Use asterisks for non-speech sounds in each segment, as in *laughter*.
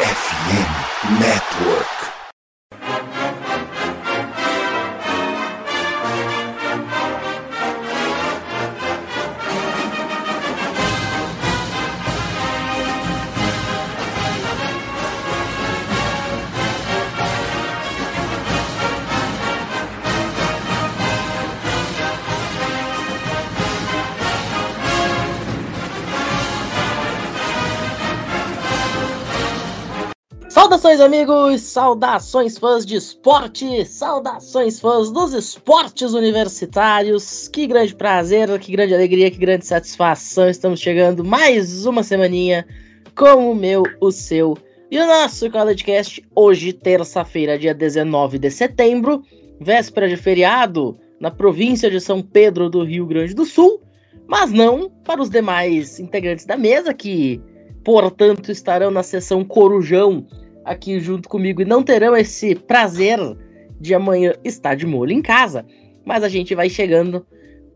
FM Network. Saudações, amigos! Saudações, fãs de esporte! Saudações, fãs dos esportes universitários! Que grande prazer, que grande alegria, que grande satisfação! Estamos chegando mais uma semaninha com o meu, o seu e o nosso CollegeCast. Hoje, terça-feira, dia 19 de setembro, véspera de feriado na província de São Pedro do Rio Grande do Sul, mas não para os demais integrantes da mesa que, portanto, estarão na sessão Corujão aqui junto comigo e não terão esse prazer de amanhã estar de molho em casa, mas a gente vai chegando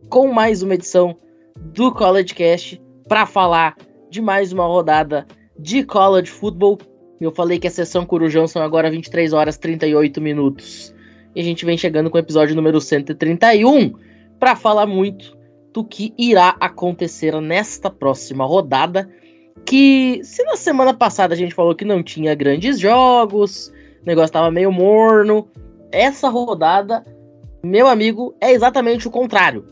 com mais uma edição do College Cast para falar de mais uma rodada de college football. Eu falei que a sessão Corujão são agora 23 horas 38 minutos. E a gente vem chegando com o episódio número 131 para falar muito do que irá acontecer nesta próxima rodada que se na semana passada a gente falou que não tinha grandes jogos, o negócio tava meio morno, essa rodada, meu amigo, é exatamente o contrário.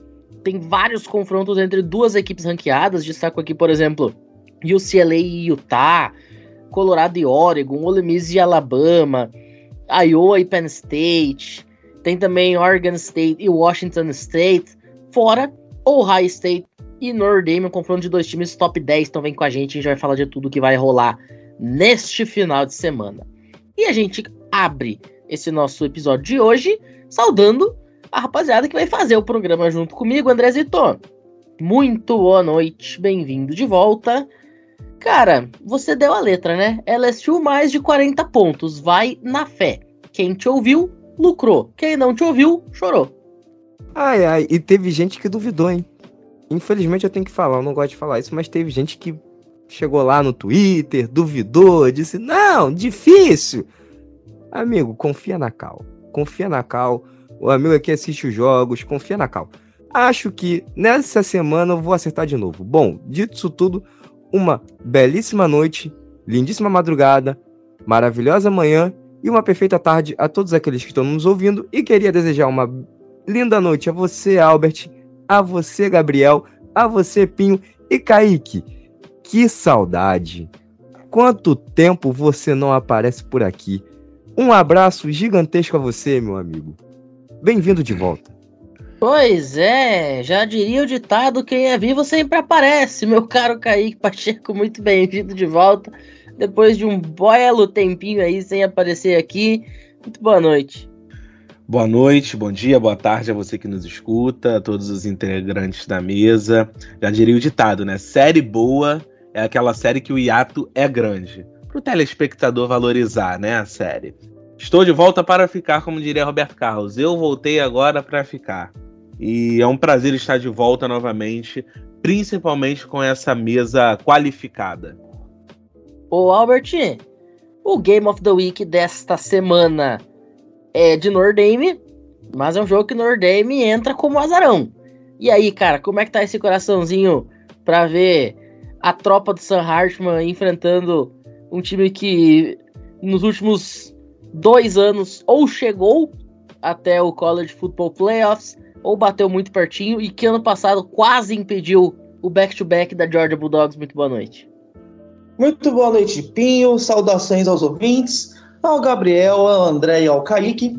Tem vários confrontos entre duas equipes ranqueadas, destaco aqui, por exemplo, UCLA e Utah, Colorado e Oregon, Ole Miss e Alabama, Iowa e Penn State, tem também Oregon State e Washington State, fora Ohio State e Notre Dame, um confronto de dois times top 10. Então vem com a gente, a gente vai falar de tudo que vai rolar neste final de semana. E a gente abre esse nosso episódio de hoje saudando a rapaziada que vai fazer o programa junto comigo, André Zito. Muito boa noite, bem-vindo de volta. Cara, você deu a letra, né? LSU mais de 40 pontos, vai na fé. Quem te ouviu, lucrou. Quem não te ouviu, chorou. Ai, ai, e teve gente que duvidou, hein? Infelizmente eu tenho que falar, eu não gosto de falar isso, mas teve gente que chegou lá no Twitter, duvidou, disse: não, difícil. Amigo, confia na Cal. Confia na Cal. O amigo aqui assiste os jogos, confia na Cal. Acho que nessa semana eu vou acertar de novo. Bom, dito isso tudo, uma belíssima noite, lindíssima madrugada, maravilhosa manhã e uma perfeita tarde a todos aqueles que estão nos ouvindo. E queria desejar uma linda noite a você, Albert, a você, Gabriel, a você, Pinho e Kaique. Que saudade! Quanto tempo você não aparece por aqui? Um abraço gigantesco a você, meu amigo. Bem-vindo de volta. Pois é, já diria o ditado: quem é vivo sempre aparece, meu caro Kaique Pacheco. Muito bem-vindo de volta. Depois de um belo tempinho aí sem aparecer aqui. Muito boa noite. Boa noite, bom dia, boa tarde a você que nos escuta, a todos os integrantes da mesa. Já diria o ditado, né? Série boa é aquela série que o hiato é grande. Para o telespectador valorizar, né, a série. Estou de volta para ficar, como diria Roberto Carlos. Eu voltei agora para ficar. E é um prazer estar de volta novamente, principalmente com essa mesa qualificada. Ô, Albert, o Game of the Week desta semana é de Nordame, mas é um jogo que Nordame entra como azarão. E aí, cara, como é que tá esse coraçãozinho pra ver a tropa do Sam Hartman enfrentando um time que nos últimos dois anos ou chegou até o College Football Playoffs ou bateu muito pertinho e que ano passado quase impediu o back-to-back -back da Georgia Bulldogs. Muito boa noite. Muito boa noite, Pinho. Saudações aos ouvintes ao Gabriel, ao André e ao Kaique.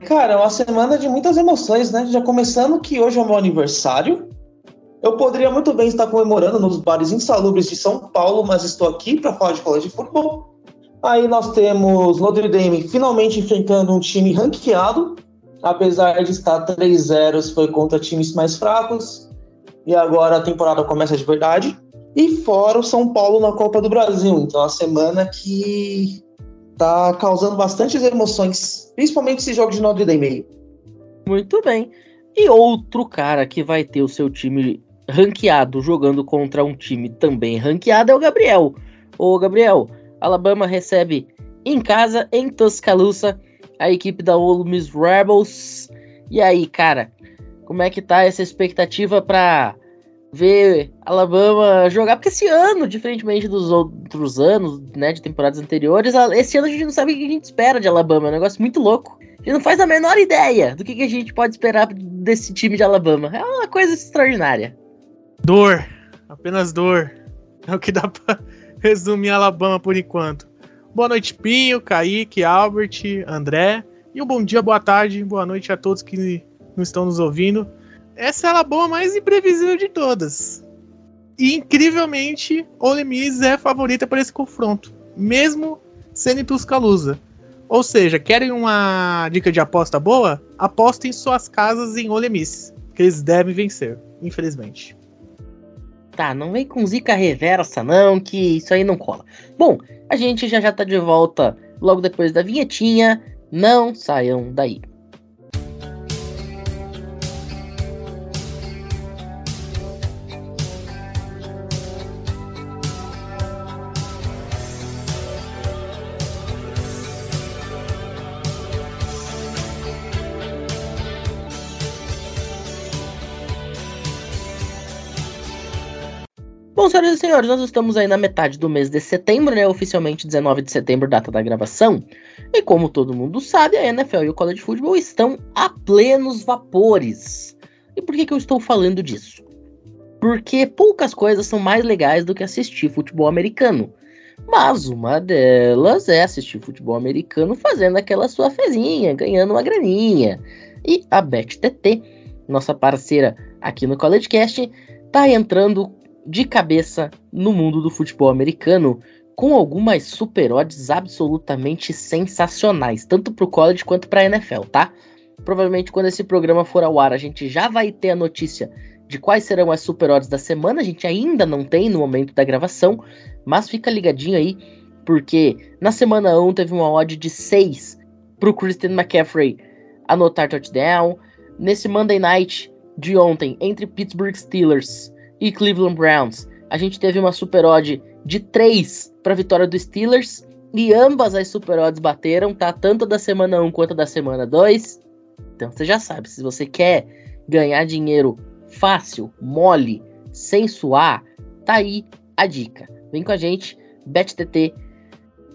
Cara, é uma semana de muitas emoções, né? Já começando que hoje é o meu aniversário. Eu poderia muito bem estar comemorando nos bares insalubres de São Paulo, mas estou aqui para falar de colégio de futebol. Aí nós temos Notre Dame finalmente enfrentando um time ranqueado, apesar de estar 3-0, foi contra times mais fracos. E agora a temporada começa de verdade. E fora o São Paulo na Copa do Brasil. Então, a semana que tá causando bastantes emoções, principalmente esse jogo de Notre Dame Muito bem. E outro cara que vai ter o seu time ranqueado jogando contra um time também ranqueado é o Gabriel. Ô, Gabriel, Alabama recebe em casa, em Tuscaloosa, a equipe da Ole Miss Rebels. E aí, cara, como é que tá essa expectativa para ver Alabama jogar? Porque esse ano, diferentemente dos outros anos, né, de temporadas anteriores, esse ano a gente não sabe o que a gente espera de Alabama. É um negócio muito louco. A gente não faz a menor ideia do que, a gente pode esperar desse time de Alabama. É uma coisa extraordinária. Dor. Apenas dor. É o que dá pra *laughs* resumir Alabama por enquanto. Boa noite, Pinho, Kaique, Albert, André. E um bom dia, boa tarde, boa noite a todos que não estão nos ouvindo. Essa é a Alabama mais imprevisível de todas. E incrivelmente, Ole Miss é a favorita para esse confronto, mesmo sendo Tuscaloosa. Ou seja, querem uma dica de aposta boa? Apostem suas casas em Ole Miss, que eles devem vencer, infelizmente. Tá, não vem com zica reversa não, que isso aí não cola. Bom, a gente já já tá de volta logo depois da vinhetinha. Não saiam daí. Bom, senhoras e senhores, nós estamos aí na metade do mês de setembro, né? Oficialmente 19 de setembro, data da gravação. E como todo mundo sabe, a NFL e o College Football estão a plenos vapores. E por que, que eu estou falando disso? Porque poucas coisas são mais legais do que assistir futebol americano. Mas uma delas é assistir futebol americano fazendo aquela sua fezinha, ganhando uma graninha. E a BetTT, nossa parceira aqui no CollegeCast, tá entrando de cabeça no mundo do futebol americano com algumas super odds absolutamente sensacionais, tanto para o college quanto para a NFL, tá? Provavelmente quando esse programa for ao ar, a gente já vai ter a notícia de quais serão as super odds da semana. A gente ainda não tem no momento da gravação, mas fica ligadinho aí, porque na semana 1 teve uma odd de 6 para o Christian McCaffrey anotar touchdown. Nesse Monday Night de ontem, entre Pittsburgh Steelers e Cleveland Browns. A gente teve uma super odd de 3 para a vitória dos Steelers e ambas as super odds bateram, tá? Tanto da semana 1 quanto da semana 2. Então você já sabe, se você quer ganhar dinheiro fácil, mole, sem suar, tá aí a dica. Vem com a gente, BetTT.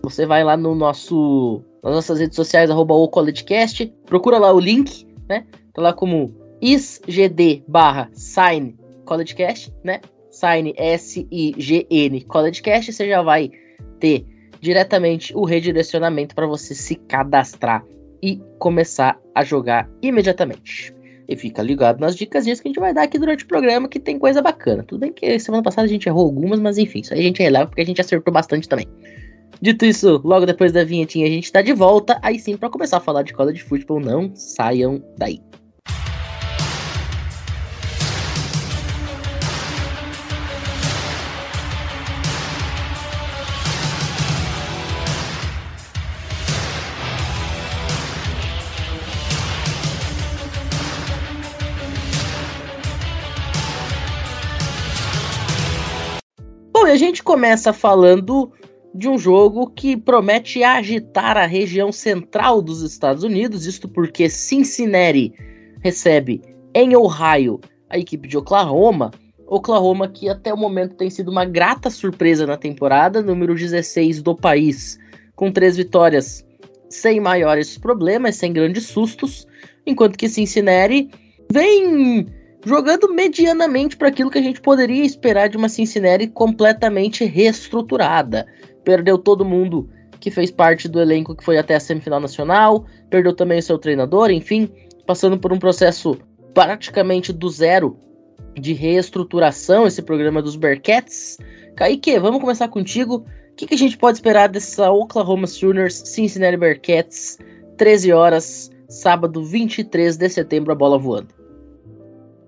Você vai lá no nosso nas nossas redes sociais arroba o CollegeCast, procura lá o link, né? Tá lá como isgd barra sign CollegeCast, né? Sign S-I-G-N CollegeCast, você já vai ter diretamente o redirecionamento para você se cadastrar e começar a jogar imediatamente. E fica ligado nas dicas que a gente vai dar aqui durante o programa, que tem coisa bacana. Tudo bem que semana passada a gente errou algumas, mas enfim, isso aí a gente releva porque a gente acertou bastante também. Dito isso, logo depois da vinhetinha a gente tá de volta, aí sim para começar a falar de college football, não saiam daí. A gente começa falando de um jogo que promete agitar a região central dos Estados Unidos, isto porque Cincinnati recebe em Ohio a equipe de Oklahoma. Oklahoma que até o momento tem sido uma grata surpresa na temporada, número 16 do país, com três vitórias sem maiores problemas, sem grandes sustos, enquanto que Cincinnati vem jogando medianamente para aquilo que a gente poderia esperar de uma Cincinnati completamente reestruturada. Perdeu todo mundo que fez parte do elenco que foi até a semifinal nacional, perdeu também o seu treinador, enfim, passando por um processo praticamente do zero de reestruturação esse programa dos Bearcats. Kaique, vamos começar contigo. O que, que a gente pode esperar dessa Oklahoma Sooners Cincinnati Bearcats? 13 horas, sábado 23 de setembro, a bola voando.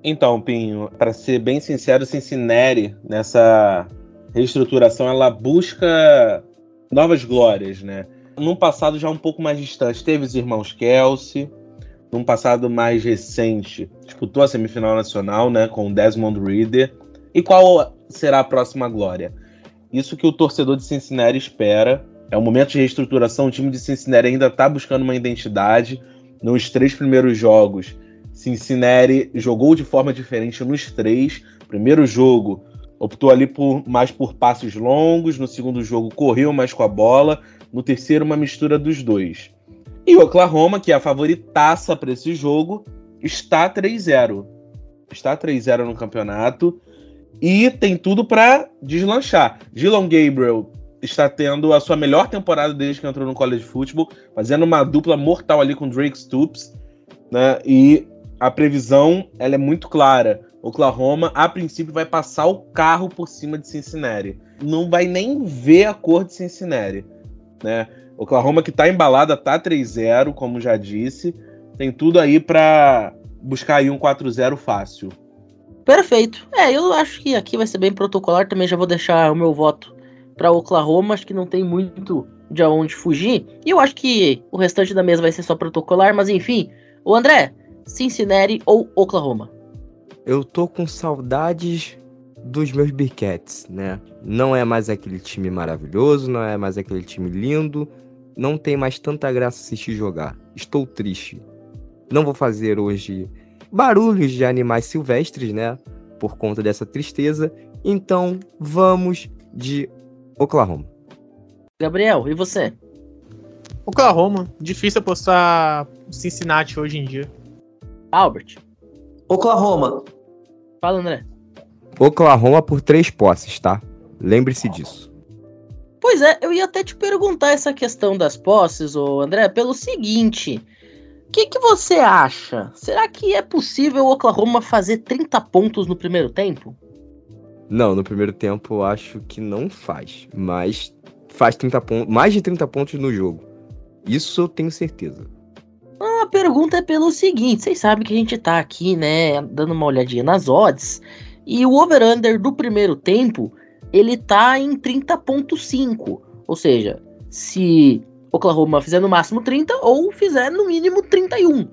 Então, Pinho, para ser bem sincero, Cincinnati, nessa reestruturação, ela busca novas glórias, né? Num passado já um pouco mais distante, teve os irmãos Kelsey. Num passado mais recente, disputou a semifinal nacional, né? Com Desmond Reader. E qual será a próxima glória? Isso que o torcedor de Cincinnati espera. É um momento de reestruturação. O time de Cincinnati ainda está buscando uma identidade. Nos três primeiros jogos, Cincinnati jogou de forma diferente nos três. Primeiro jogo, optou ali por mais por passos longos. No segundo jogo, correu mais com a bola. No terceiro, uma mistura dos dois. E o Oklahoma, que é a favoritaça para esse jogo, está 3-0. Está 3-0 no campeonato e tem tudo para deslanchar. Dylan Gabriel está tendo a sua melhor temporada desde que entrou no college football, fazendo uma dupla mortal ali com Drake Stoops, né? E a previsão ela é muito clara. Oklahoma, a princípio, vai passar o carro por cima de Cincinnati. Não vai nem ver a cor de Cincinnati, né? Oklahoma que tá embalada, tá 3-0, como já disse. Tem tudo aí para buscar aí um 4-0 fácil. Perfeito. É, eu acho que aqui vai ser bem protocolar. Também já vou deixar o meu voto para Oklahoma. Acho que não tem muito de onde fugir. E eu acho que o restante da mesa vai ser só protocolar. Mas enfim, o André, Cincinnati ou Oklahoma? Eu tô com saudades dos meus Bearcats, né? Não é mais aquele time maravilhoso, não é mais aquele time lindo, não tem mais tanta graça assistir jogar. Estou triste. Não vou fazer hoje barulhos de animais silvestres, né? Por conta dessa tristeza. Então, vamos de Oklahoma. Gabriel, e você? Oklahoma. Difícil apostar Cincinnati hoje em dia. Albert. Oklahoma. Fala, André. Oklahoma por três posses, tá? Lembre-se disso. Pois é, eu ia até te perguntar essa questão das posses, ô André, pelo seguinte. O que, que você acha? Será que é possível o Oklahoma fazer 30 pontos no primeiro tempo? Não, no primeiro tempo eu acho que não faz. Mas faz 30 pontos, mais de 30 pontos no jogo. Isso eu tenho certeza. A pergunta é pelo seguinte: vocês sabem que a gente tá aqui, né, dando uma olhadinha nas odds. E o over-under do primeiro tempo ele tá em 30.5. Ou seja, se Oklahoma fizer no máximo 30 ou fizer no mínimo 31.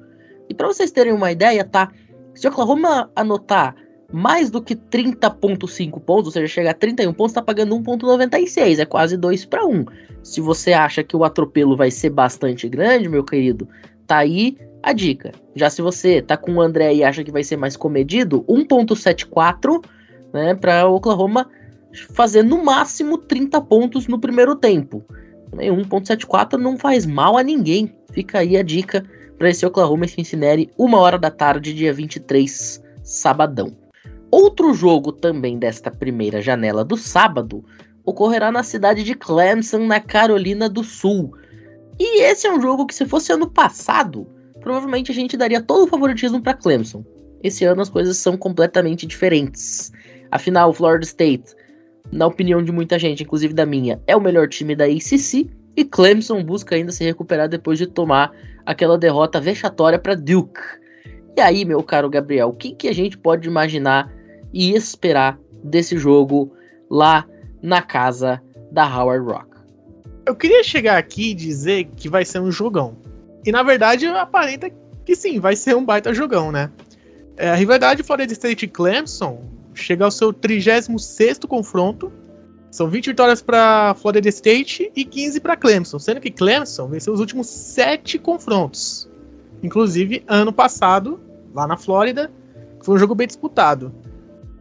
E para vocês terem uma ideia, tá? Se Oklahoma anotar mais do que 30.5 pontos, ou seja, chegar a 31 pontos, tá pagando 1.96, é quase 2 para 1. Se você acha que o atropelo vai ser bastante grande, meu querido, tá aí a dica. Já se você tá com o André e acha que vai ser mais comedido, 1.74, né, para Oklahoma fazer no máximo 30 pontos no primeiro tempo. 1.74 não faz mal a ninguém. Fica aí a dica para esse Oklahoma e Cincinnati, uma hora da tarde, dia 23, sabadão. Outro jogo também desta primeira janela do sábado ocorrerá na cidade de Clemson, na Carolina do Sul. E esse é um jogo que, se fosse ano passado, provavelmente a gente daria todo o favoritismo para Clemson. Esse ano as coisas são completamente diferentes. Afinal, o Florida State na opinião de muita gente, inclusive da minha, é o melhor time da ACC. E Clemson busca ainda se recuperar depois de tomar aquela derrota vexatória para Duke. E aí, meu caro Gabriel, o que, que a gente pode imaginar e esperar desse jogo lá na casa da Howard Rock? Eu queria chegar aqui e dizer que vai ser um jogão. E na verdade aparenta que sim, vai ser um baita jogão, né? É, a rivalidade Florida State e Clemson chega ao seu 36 confronto. São 20 vitórias para Florida State e 15 para Clemson, sendo que Clemson venceu os últimos 7 confrontos. Inclusive, ano passado, lá na Flórida, foi um jogo bem disputado.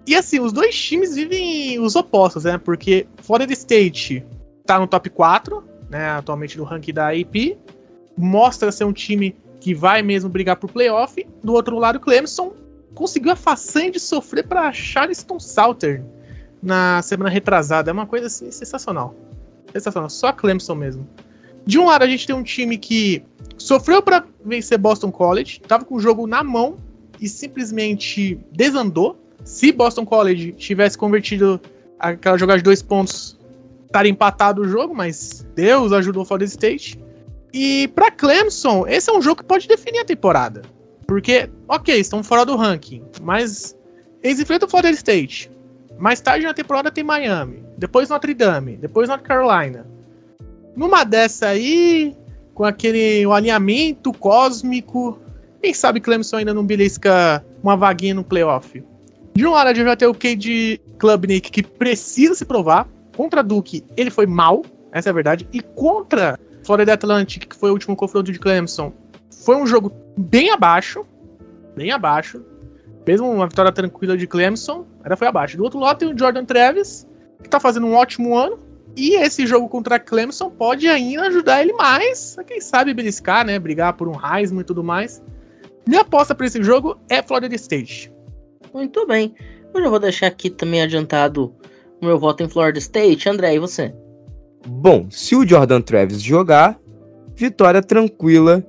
E assim, os dois times vivem os opostos, né? Porque Florida State tá no top 4, né? Atualmente no ranking da AP. Mostra ser um time que vai mesmo brigar pro playoff. Do outro lado, Clemson conseguiu a façanha de sofrer para Charleston Southern na semana retrasada. É uma coisa assim sensacional. Sensacional. Só a Clemson mesmo. De um lado, a gente tem um time que sofreu para vencer Boston College, tava com o jogo na mão e simplesmente desandou. Se Boston College tivesse convertido aquela jogada de dois pontos, estaria empatado o jogo, mas Deus ajudou o Florida State. E para Clemson, esse é um jogo que pode definir a temporada. Porque, ok, estão fora do ranking, mas eles enfrentam o Florida State. Mais tarde na temporada tem Miami, depois Notre Dame, depois North Carolina. Numa dessa aí, com aquele um alinhamento cósmico, quem sabe Clemson ainda não belisca uma vaguinha no playoff. De um lado a gente vai ter o Cade Klubnik que precisa se provar. Contra Duke ele foi mal, Essa é a verdade. E contra Florida Atlantic, que foi o último confronto de Clemson, foi um jogo bem abaixo. Bem abaixo. Mesmo uma vitória tranquila de Clemson, era foi abaixo. Do outro lado tem o Jordan Travis, que tá fazendo um ótimo ano. E esse jogo contra Clemson pode ainda ajudar ele mais, a quem sabe beliscar, né? Brigar por um Heisman e tudo mais. Minha aposta para esse jogo é Florida State. Muito bem. Eu já vou deixar aqui também adiantado meu voto em Florida State. André, e você? Bom, se o Jordan Travis jogar, vitória tranquila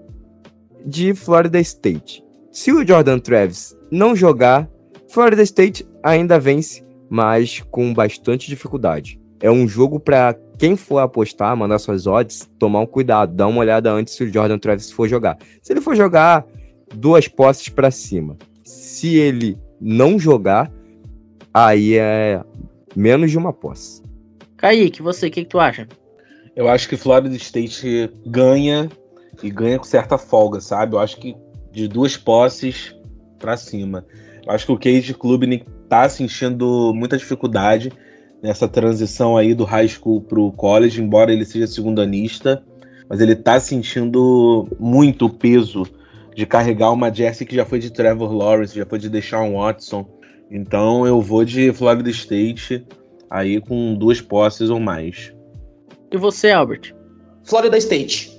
de Florida State. Se o Jordan Travis não jogar, Florida State ainda vence, mas com bastante dificuldade. É um jogo para quem for apostar, mandar suas odds, tomar um cuidado, dar uma olhada antes se o Jordan Travis for jogar. Se ele for jogar, duas posses para cima. Se ele não jogar, aí é menos de uma posse. Kaique, você, o que, que tu acha? Eu acho que Florida State ganha e ganha com certa folga, sabe? Eu acho que de duas posses para cima. Eu acho que o Cage Club tá sentindo muita dificuldade nessa transição aí do high school pro college, embora ele seja segundanista, mas ele tá sentindo muito o peso de carregar uma Jessie que já foi de Trevor Lawrence, já foi de Deshaun Watson. Então eu vou de Florida State aí com duas posses ou mais. E você, Albert? Florida State.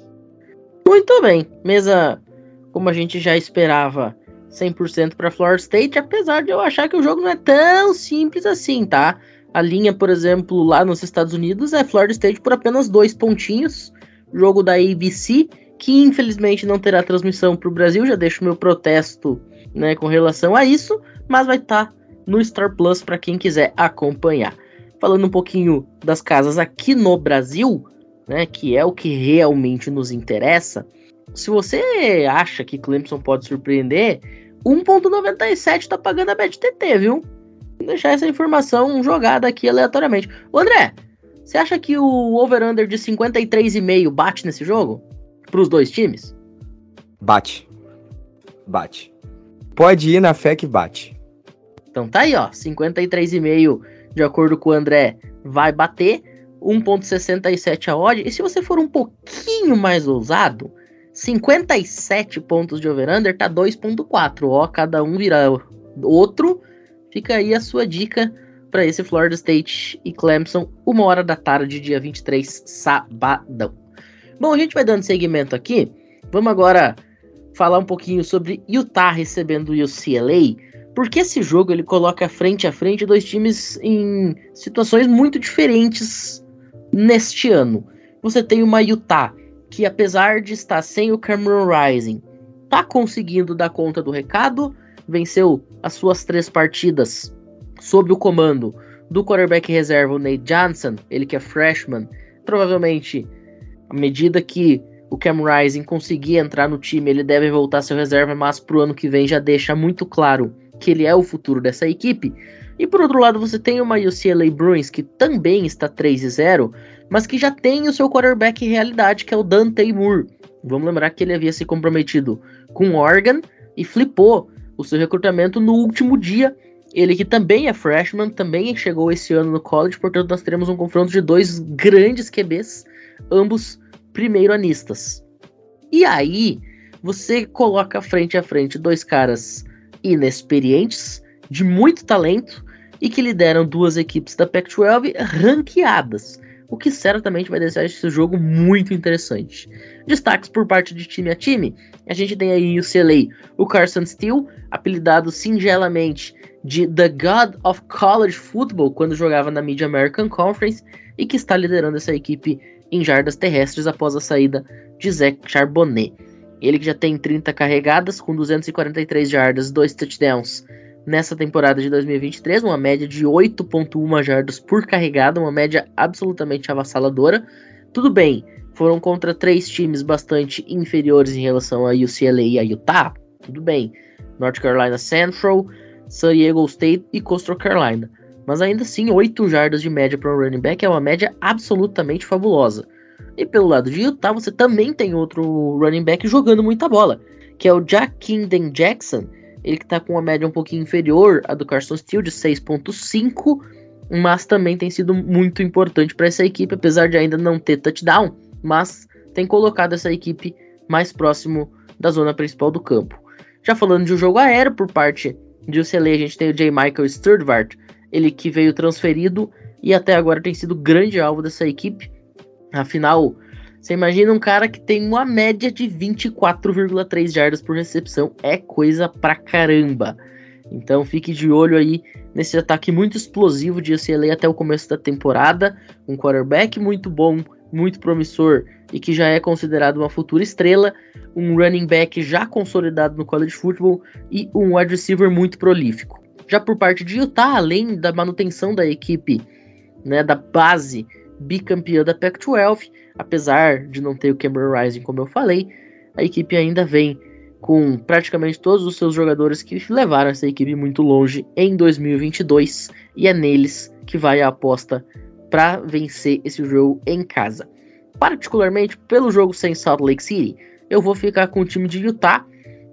Muito bem. Mesa, como a gente já esperava, 100% para Florida State, apesar de eu achar que o jogo não é tão simples assim, tá? A linha, por exemplo, lá nos Estados Unidos é Florida State por apenas dois pontinhos. Jogo da ABC, que infelizmente não terá transmissão para o Brasil, já deixo meu protesto né, com relação a isso, mas vai estar tá no Star Plus para quem quiser acompanhar. Falando um pouquinho das casas aqui no Brasil, né, que é o que realmente nos interessa. Se você acha que Clemson pode surpreender, 1.97 tá pagando a BetTT, viu? Vou deixar essa informação jogada aqui aleatoriamente. Ô André, você acha que o over-under de 53,5 bate nesse jogo? Pros dois times? Bate. Bate. Pode ir na fé que bate. Então tá aí, ó. 53,5 de acordo com o André vai bater. 1.67 a odd. E se você for um pouquinho mais ousado, 57 pontos de over-under tá 2.4. Ó, cada um vira outro. Fica aí a sua dica para esse Florida State e Clemson, uma hora da tarde, dia 23, sabadão. Bom, a gente vai dando seguimento aqui. Vamos agora falar um pouquinho sobre Utah recebendo o UCLA, porque esse jogo ele coloca frente a frente dois times em situações muito diferentes neste ano. Você tem uma Utah que apesar de estar sem o Cameron Rising, tá conseguindo dar conta do recado, venceu as suas três partidas sob o comando do quarterback reserva, o Nate Johnson, ele que é freshman, provavelmente à medida que o Cam Rising conseguir entrar no time, ele deve voltar seu reserva, mas pro ano que vem já deixa muito claro que ele é o futuro dessa equipe. E por outro lado, você tem uma UCLA Bruins que também está 3 0, mas que já tem o seu quarterback realidade, que é o Dante Moore. Vamos lembrar que ele havia se comprometido com Oregon e flipou o seu recrutamento no último dia. Ele que também é freshman, também chegou esse ano no college, portanto nós teremos um confronto de dois grandes QBs, ambos primeiro-anistas. E aí, você coloca frente a frente dois caras inexperientes, de muito talento, e que lideram duas equipes da Pac-12 ranqueadas, o que certamente vai deixar esse jogo muito interessante. Destaques por parte de time a time, a gente tem aí o CLA, o Carson Steele, apelidado singelamente de The God of College Football quando jogava na Mid American Conference e que está liderando essa equipe em jardas terrestres após a saída de Zach Charbonnet. Ele que já tem 30 carregadas com 243 jardas, 2 touchdowns nessa temporada de 2023, uma média de 8.1 jardas por carregada, uma média absolutamente avassaladora. Tudo bem, foram contra três times bastante inferiores em relação a UCLA e a Utah. Tudo bem. North Carolina Central, San Diego State e Coastal Carolina. Mas ainda assim, 8 jardas de média para um running back é uma média absolutamente fabulosa. E pelo lado de Utah, você também tem outro running back jogando muita bola, que é o Jack Kinden Jackson. Ele que está com uma média um pouquinho inferior à do Carson Steele, de 6.5 mas também tem sido muito importante para essa equipe, apesar de ainda não ter touchdown, mas tem colocado essa equipe mais próximo da zona principal do campo. Já falando de um jogo aéreo por parte de UCLA, a gente tem o J. Michael Sturdvart, ele que veio transferido e até agora tem sido grande alvo dessa equipe. Afinal, você imagina um cara que tem uma média de 24,3 jardas por recepção, é coisa pra caramba. Então fique de olho aí nesse ataque muito explosivo de UCLA até o começo da temporada, um quarterback muito bom, muito promissor e que já é considerado uma futura estrela, um running back já consolidado no college football e um wide receiver muito prolífico. Já por parte de Utah, além da manutenção da equipe, né, da base bicampeã da Pac-12, apesar de não ter o Cameron Rising, como eu falei, a equipe ainda vem com praticamente todos os seus jogadores que levaram essa equipe muito longe em 2022 e é neles que vai a aposta para vencer esse jogo em casa. Particularmente pelo jogo sem Salt Lake City, eu vou ficar com o time de Utah,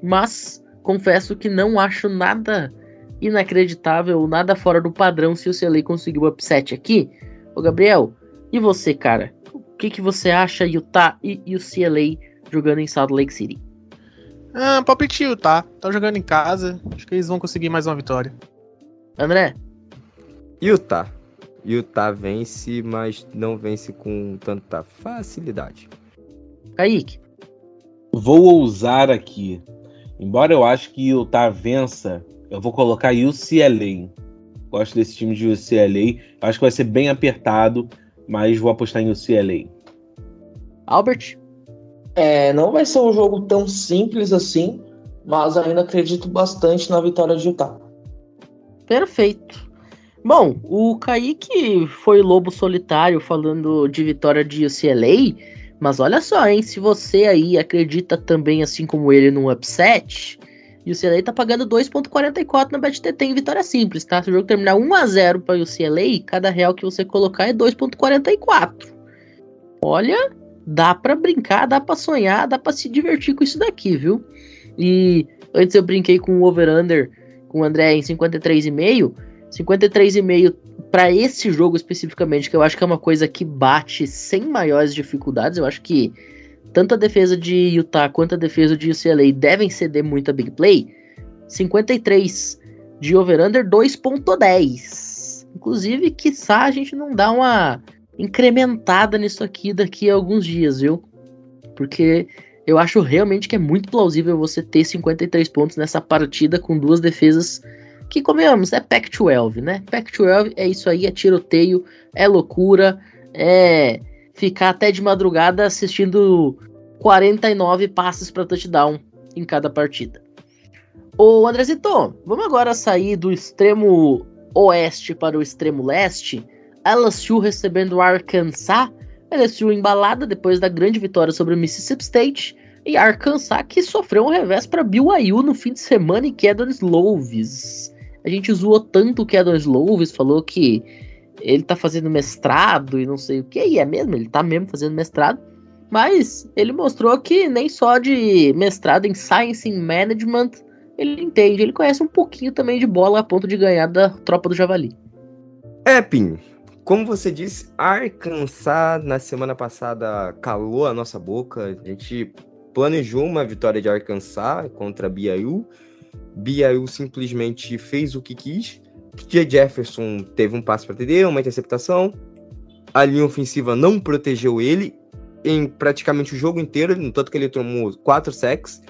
mas confesso que não acho nada inacreditável, nada fora do padrão se o CLA conseguir o upset aqui. Ô Gabriel, e você, cara? O que, que você acha Utah e, e o CLA jogando em Salt Lake City? Ah, palpite Utah. Tá jogando em casa. Acho que eles vão conseguir mais uma vitória. André? Utah. Utah vence, mas não vence com tanta facilidade. Kaique? Vou ousar aqui. Embora eu acho que Utah vença, eu vou colocar UCLA. Gosto desse time de UCLA. Acho que vai ser bem apertado, mas vou apostar em UCLA. Albert? É, não vai ser um jogo tão simples assim, mas ainda acredito bastante na vitória de Utah. Perfeito. Bom, o Kaique foi lobo solitário falando de vitória de UCLA, mas olha só, hein? Se você aí acredita também, assim como ele, num upset, UCLA tá pagando 2.44 na BetTT em vitória simples, tá? Se o jogo terminar 1x0 para UCLA, cada real que você colocar é 2.44. Olha, dá para brincar, dá para sonhar, dá para se divertir com isso daqui, viu? E antes eu brinquei com o over-under com o André em 53,5. 53,5 para esse jogo especificamente, que eu acho que é uma coisa que bate sem maiores dificuldades. Eu acho que tanto a defesa de Utah quanto a defesa de UCLA devem ceder muito a big play. 53 de over-under 2.10. Inclusive, quiçá a gente não dá uma incrementada nisso aqui daqui a alguns dias, viu? Porque eu acho realmente que é muito plausível você ter 53 pontos nessa partida com duas defesas que, comemos, é Pac-12, né? Pac-12 é isso aí, é tiroteio, é loucura, é ficar até de madrugada assistindo 49 passes para touchdown em cada partida. Ô Andrezito, vamos agora sair do extremo oeste para o extremo leste LSU recebendo Arkansas, LSU embalada depois da grande vitória sobre o Mississippi State, e Arkansas que sofreu um revés para BYU no fim de semana em Kedon Slovis. A gente zoou tanto o Kedon Slovis, falou que ele tá fazendo mestrado e não sei o que, e é mesmo, ele tá mesmo fazendo mestrado, mas ele mostrou que nem só de mestrado em Science and Management ele entende, ele conhece um pouquinho também de bola a ponto de ganhar da tropa do Javali. É, Pinho, como você disse, Arkansas na semana passada calou a nossa boca. A gente planejou uma vitória de Arkansas contra BYU. BYU simplesmente fez o que quis. J. Jefferson teve um passe para TD, uma interceptação. A linha ofensiva não protegeu ele em praticamente o jogo inteiro, no tanto que ele tomou quatro sacks.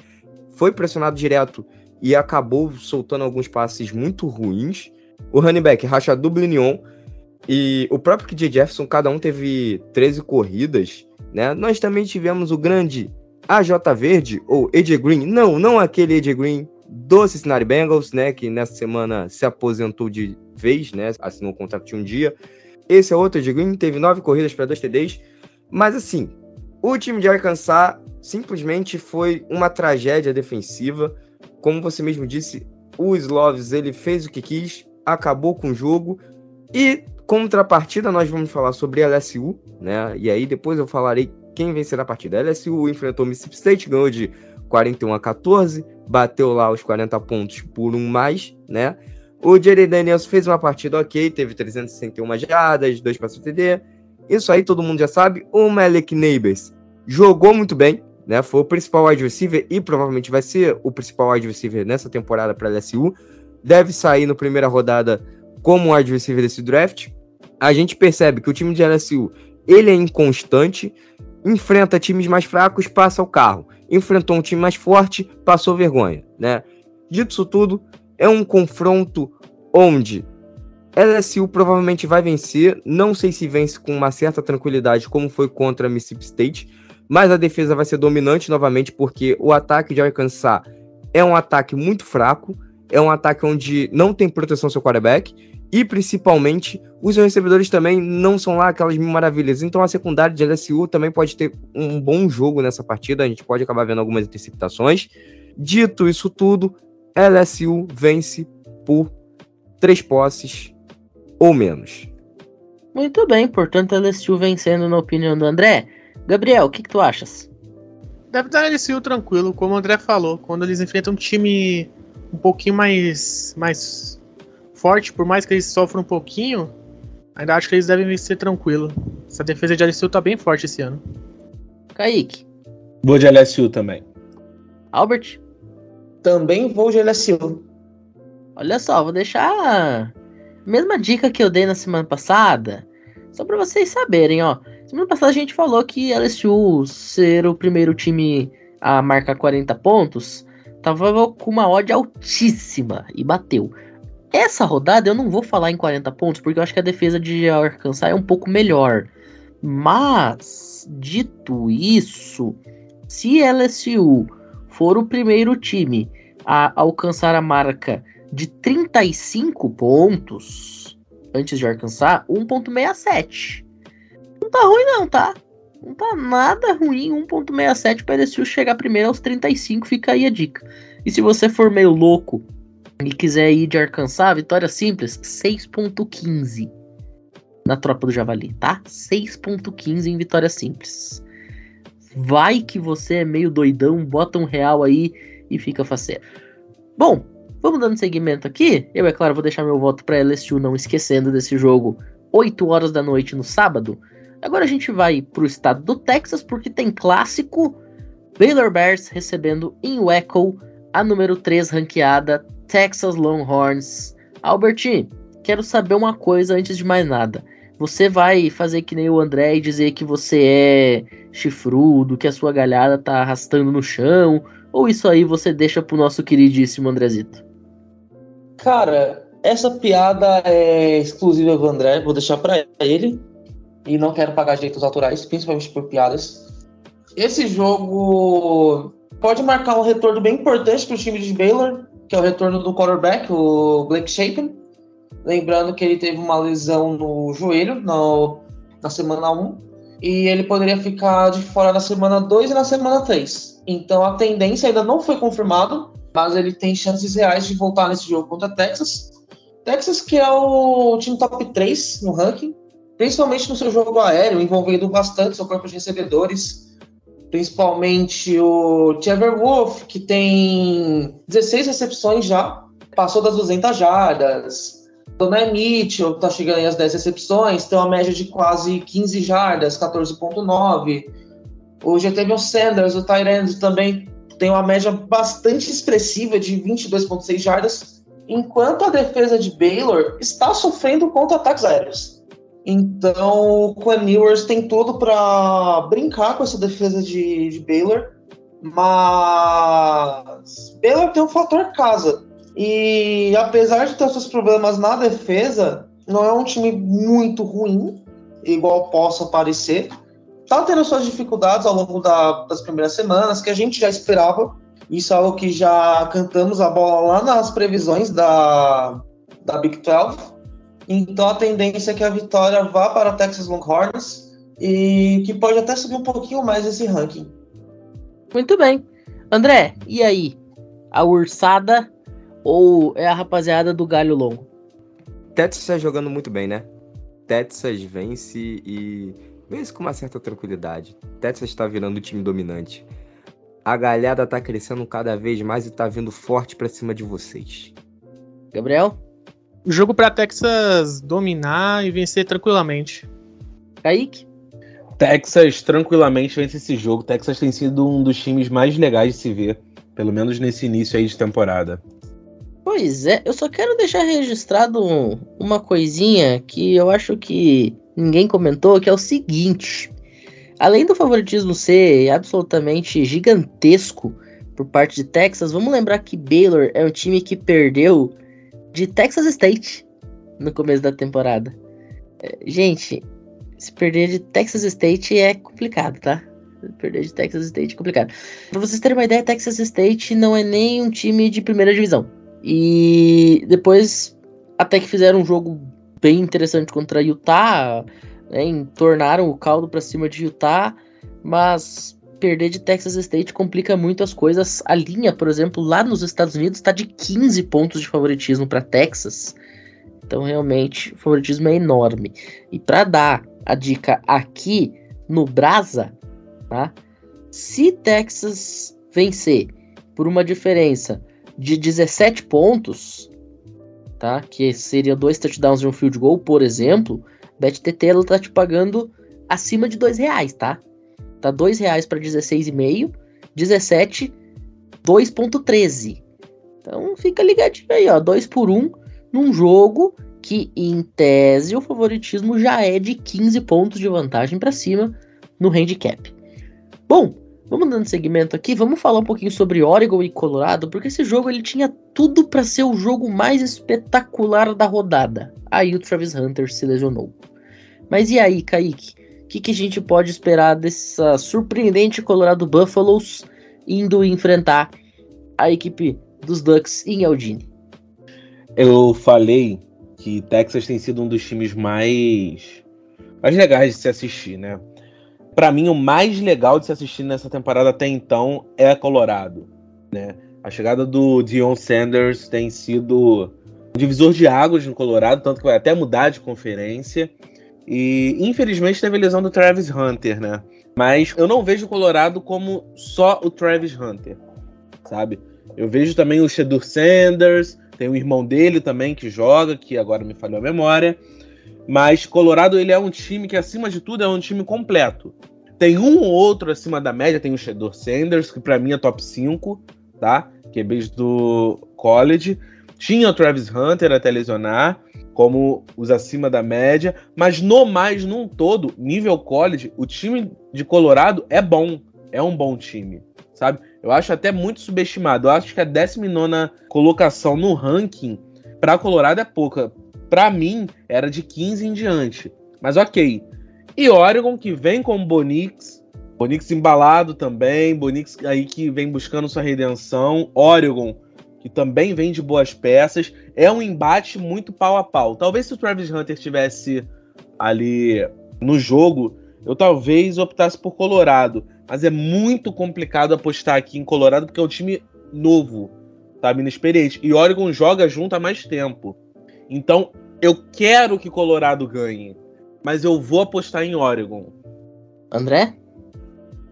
Foi pressionado direto e acabou soltando alguns passes muito ruins. O running back Rashad Dublinion e o próprio KJ Jefferson, cada um teve 13 corridas, né? Nós também tivemos o grande AJ Verde, ou AJ Green, não, não aquele AJ Green do Cincinnati Bengals, né? Que nessa semana se aposentou de vez, né? Assinou o contrato de um dia. Esse é outro AJ Green, teve nove corridas para dois TDs. Mas assim, o time de Arkansas simplesmente foi uma tragédia defensiva. Como você mesmo disse, o Sloves ele fez o que quis, acabou com o jogo e Contrapartida, nós vamos falar sobre a LSU, né? E aí depois eu falarei quem vencerá a partida. A LSU enfrentou Mississippi State, ganhou de 41 a 14, bateu lá os 40 pontos por um mais, né? O Jerry Daniels fez uma partida ok, teve 361 jardas, 2 passos TD. Isso aí todo mundo já sabe. O Malik Neighbors jogou muito bem, né? Foi o principal wide receiver e provavelmente vai ser o principal wide receiver nessa temporada para a LSU. Deve sair na primeira rodada como wide receiver desse draft. A gente percebe que o time de LSU ele é inconstante, enfrenta times mais fracos, passa o carro. Enfrentou um time mais forte, passou vergonha, né? Dito isso tudo, é um confronto onde LSU provavelmente vai vencer. Não sei se vence com uma certa tranquilidade, como foi contra Mississippi State, mas a defesa vai ser dominante novamente, porque o ataque de Arkansas é um ataque muito fraco, é um ataque onde não tem proteção seu quarterback, e principalmente os recebedores também não são lá aquelas mil maravilhas. Então a secundária de LSU também pode ter um bom jogo nessa partida, a gente pode acabar vendo algumas interceptações. Dito isso tudo, LSU vence por três posses ou menos. Muito bem, portanto, LSU vencendo na opinião do André. Gabriel, o que, que tu achas? Deve dar LSU tranquilo, como o André falou. Quando eles enfrentam um time um pouquinho mais, mais forte, por mais que eles sofram um pouquinho, ainda acho que eles devem vencer tranquilo. Essa defesa de LSU tá bem forte esse ano. Kaique. Vou de LSU também. Albert. Também vou de LSU. Olha só, vou deixar mesma dica que eu dei na semana passada, só para vocês saberem, ó. Semana passada a gente falou que LSU ser o primeiro time a marcar 40 pontos, tava com uma odd altíssima e bateu. Essa rodada eu não vou falar em 40 pontos, porque eu acho que a defesa de Arkansas é um pouco melhor. Mas, dito isso, se LSU for o primeiro time a alcançar a marca de 35 pontos antes de alcançar 1.67. Não tá ruim não, tá? Não tá nada ruim 1.67 para LSU chegar primeiro aos 35, fica aí a dica. E se você for meio louco e quiser ir de alcançar, vitória simples, 6.15 na tropa do Javali, tá? 6.15 em vitória simples. Vai que você é meio doidão, bota um real aí e fica faceiro. Bom, Vamos dando seguimento aqui. Eu, é claro, vou deixar meu voto para LSU, não esquecendo desse jogo, 8 horas da noite no sábado. Agora a gente vai pro estado do Texas, porque tem clássico. Baylor Bears recebendo em Waco a número 3 ranqueada Texas Longhorns. Albert, quero saber uma coisa antes de mais nada. Você vai fazer que nem o André e dizer que você é chifrudo, que a sua galhada tá arrastando no chão, ou isso aí você deixa pro nosso queridíssimo Andrezito? Cara, essa piada é exclusiva do André, vou deixar para ele. E não quero pagar direitos autorais, principalmente por piadas. Esse jogo pode marcar um retorno bem importante para o time de Baylor, que é o retorno do quarterback, o Blake Shapen. Lembrando que ele teve uma lesão no joelho no, na semana 1 e ele poderia ficar de fora na semana 2 e na semana 3. Então a tendência ainda não foi confirmado, mas ele tem chances reais de voltar nesse jogo contra Texas. Texas, que é o time top 3 no ranking, principalmente no seu jogo aéreo, envolvendo bastante seu corpo de recebedores, principalmente o Trevor Wolf, que tem 16 recepções já, passou das 200 jardas. Donai Mitchell está chegando aí às 10 recepções, tem uma média de quase 15 jardas, 14.9. Hoje teve o Sanders, o Tyrande também tem uma média bastante expressiva de 22,6 jardas, enquanto a defesa de Baylor está sofrendo contra ataques aéreos. Então, o Quinn Ewers tem tudo para brincar com essa defesa de, de Baylor, mas Baylor tem um fator casa. E apesar de ter seus problemas na defesa, não é um time muito ruim, igual possa parecer tá tendo suas dificuldades ao longo da, das primeiras semanas, que a gente já esperava. Isso é algo que já cantamos a bola lá nas previsões da, da Big 12. Então a tendência é que a vitória vá para o Texas Longhorns e que pode até subir um pouquinho mais esse ranking. Muito bem. André, e aí? A ursada ou é a rapaziada do galho longo? Texas está jogando muito bem, né? Texas vence e Vence com uma certa tranquilidade. Texas está virando o time dominante. A galhada tá crescendo cada vez mais e tá vindo forte para cima de vocês. Gabriel? Jogo pra Texas dominar e vencer tranquilamente. Kaique? Texas tranquilamente vence esse jogo. Texas tem sido um dos times mais legais de se ver, pelo menos nesse início aí de temporada. Pois é, eu só quero deixar registrado um- uma coisinha que eu acho que ninguém comentou, que é o seguinte. Além do favoritismo ser absolutamente gigantesco por parte de Texas, vamos lembrar que Baylor é um time que perdeu de Texas State no começo da temporada. É, Gente, se perder de Texas State é complicado, tá? Perder de Texas State é complicado. Pra vocês terem uma ideia, Texas State não é nem um time de primeira divisão. E depois até que fizeram um jogo bem interessante contra Utah, né, entornaram o caldo pra cima de Utah, mas perder de Texas State complica muito as coisas. A linha, por exemplo, lá nos Estados Unidos está de 15 pontos de favoritismo para Texas. Então realmente o favoritismo é enorme. E para dar a dica aqui no Brasa, tá? Se Texas vencer por uma diferença de 17 pontos, tá? Que seria dois touchdowns e um field goal, por exemplo, BetTT ela tá te pagando acima de dois reais, tá? Tá dois reais para 16,5, 17, 2.13. Então fica ligadinho aí, ó, 2 por 1 um, num jogo que em tese o favoritismo já é de 15 pontos de vantagem para cima no handicap. Bom, vamos dando segmento aqui, vamos falar um pouquinho sobre Oregon e Colorado, porque esse jogo ele tinha tudo para ser o jogo mais espetacular da rodada. Aí o Travis Hunter se lesionou. Mas e aí, Kaique? Que, que a gente pode esperar dessa surpreendente Colorado Buffaloes indo enfrentar a equipe dos Ducks em Eugene? Eu falei que Texas tem sido um dos times mais mais legais de se assistir, né? Para mim, o mais legal de se assistir nessa temporada até então é Colorado, né? A chegada do Dion Sanders tem sido um divisor de águas no Colorado, tanto que vai até mudar de conferência. E infelizmente teve a lesão do Travis Hunter, né? Mas eu não vejo o Colorado como só o Travis Hunter, sabe? Eu vejo também o Shedur Sanders, tem o irmão dele também que joga, que agora me falhou a memória. Mas Colorado ele é um time que, acima de tudo, é um time completo. Tem um ou outro acima da média, tem o Shedor Sanders, que para mim é top 5, tá? Que é desde do college. Tinha o Travis Hunter até lesionar, como os acima da média. Mas no mais, num todo, nível college, o time de Colorado é bom. É um bom time, sabe? Eu acho até muito subestimado. Eu acho que a 19 colocação no ranking para Colorado é pouca. Para mim, era de 15 em diante. Mas ok. E Oregon, que vem com Bonix. Bonix embalado também. Bonix aí que vem buscando sua redenção. Oregon, que também vem de boas peças. É um embate muito pau a pau. Talvez se o Travis Hunter estivesse ali no jogo, eu talvez optasse por Colorado. Mas é muito complicado apostar aqui em Colorado porque é um time novo, sabe? Inexperiente. E Oregon joga junto há mais tempo. Então, eu quero que Colorado ganhe. Mas eu vou apostar em Oregon. André?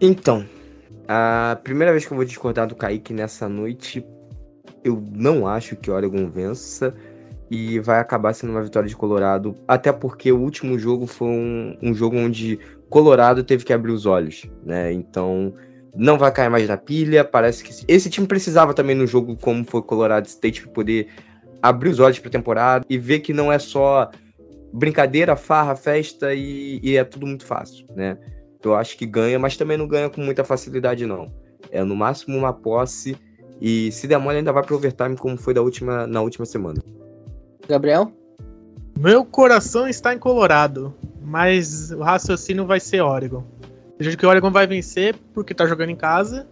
Então, a primeira vez que eu vou discordar do Kaique nessa noite, eu não acho que Oregon vença e vai acabar sendo uma vitória de Colorado, até porque o último jogo foi um, um jogo onde Colorado teve que abrir os olhos, né? Então, não vai cair mais na pilha. Parece que esse time precisava também no jogo como foi Colorado State para poder abrir os olhos para a temporada e ver que não é só brincadeira, farra, festa e, e, é tudo muito fácil, né? Eu acho que ganha, mas também não ganha com muita facilidade não. É no máximo uma posse e se der mole ainda vai pro overtime como foi da última, na última semana. Gabriel? Meu coração está em Colorado, mas o raciocínio vai ser Oregon. Eu acho que o Oregon vai vencer porque tá jogando em casa.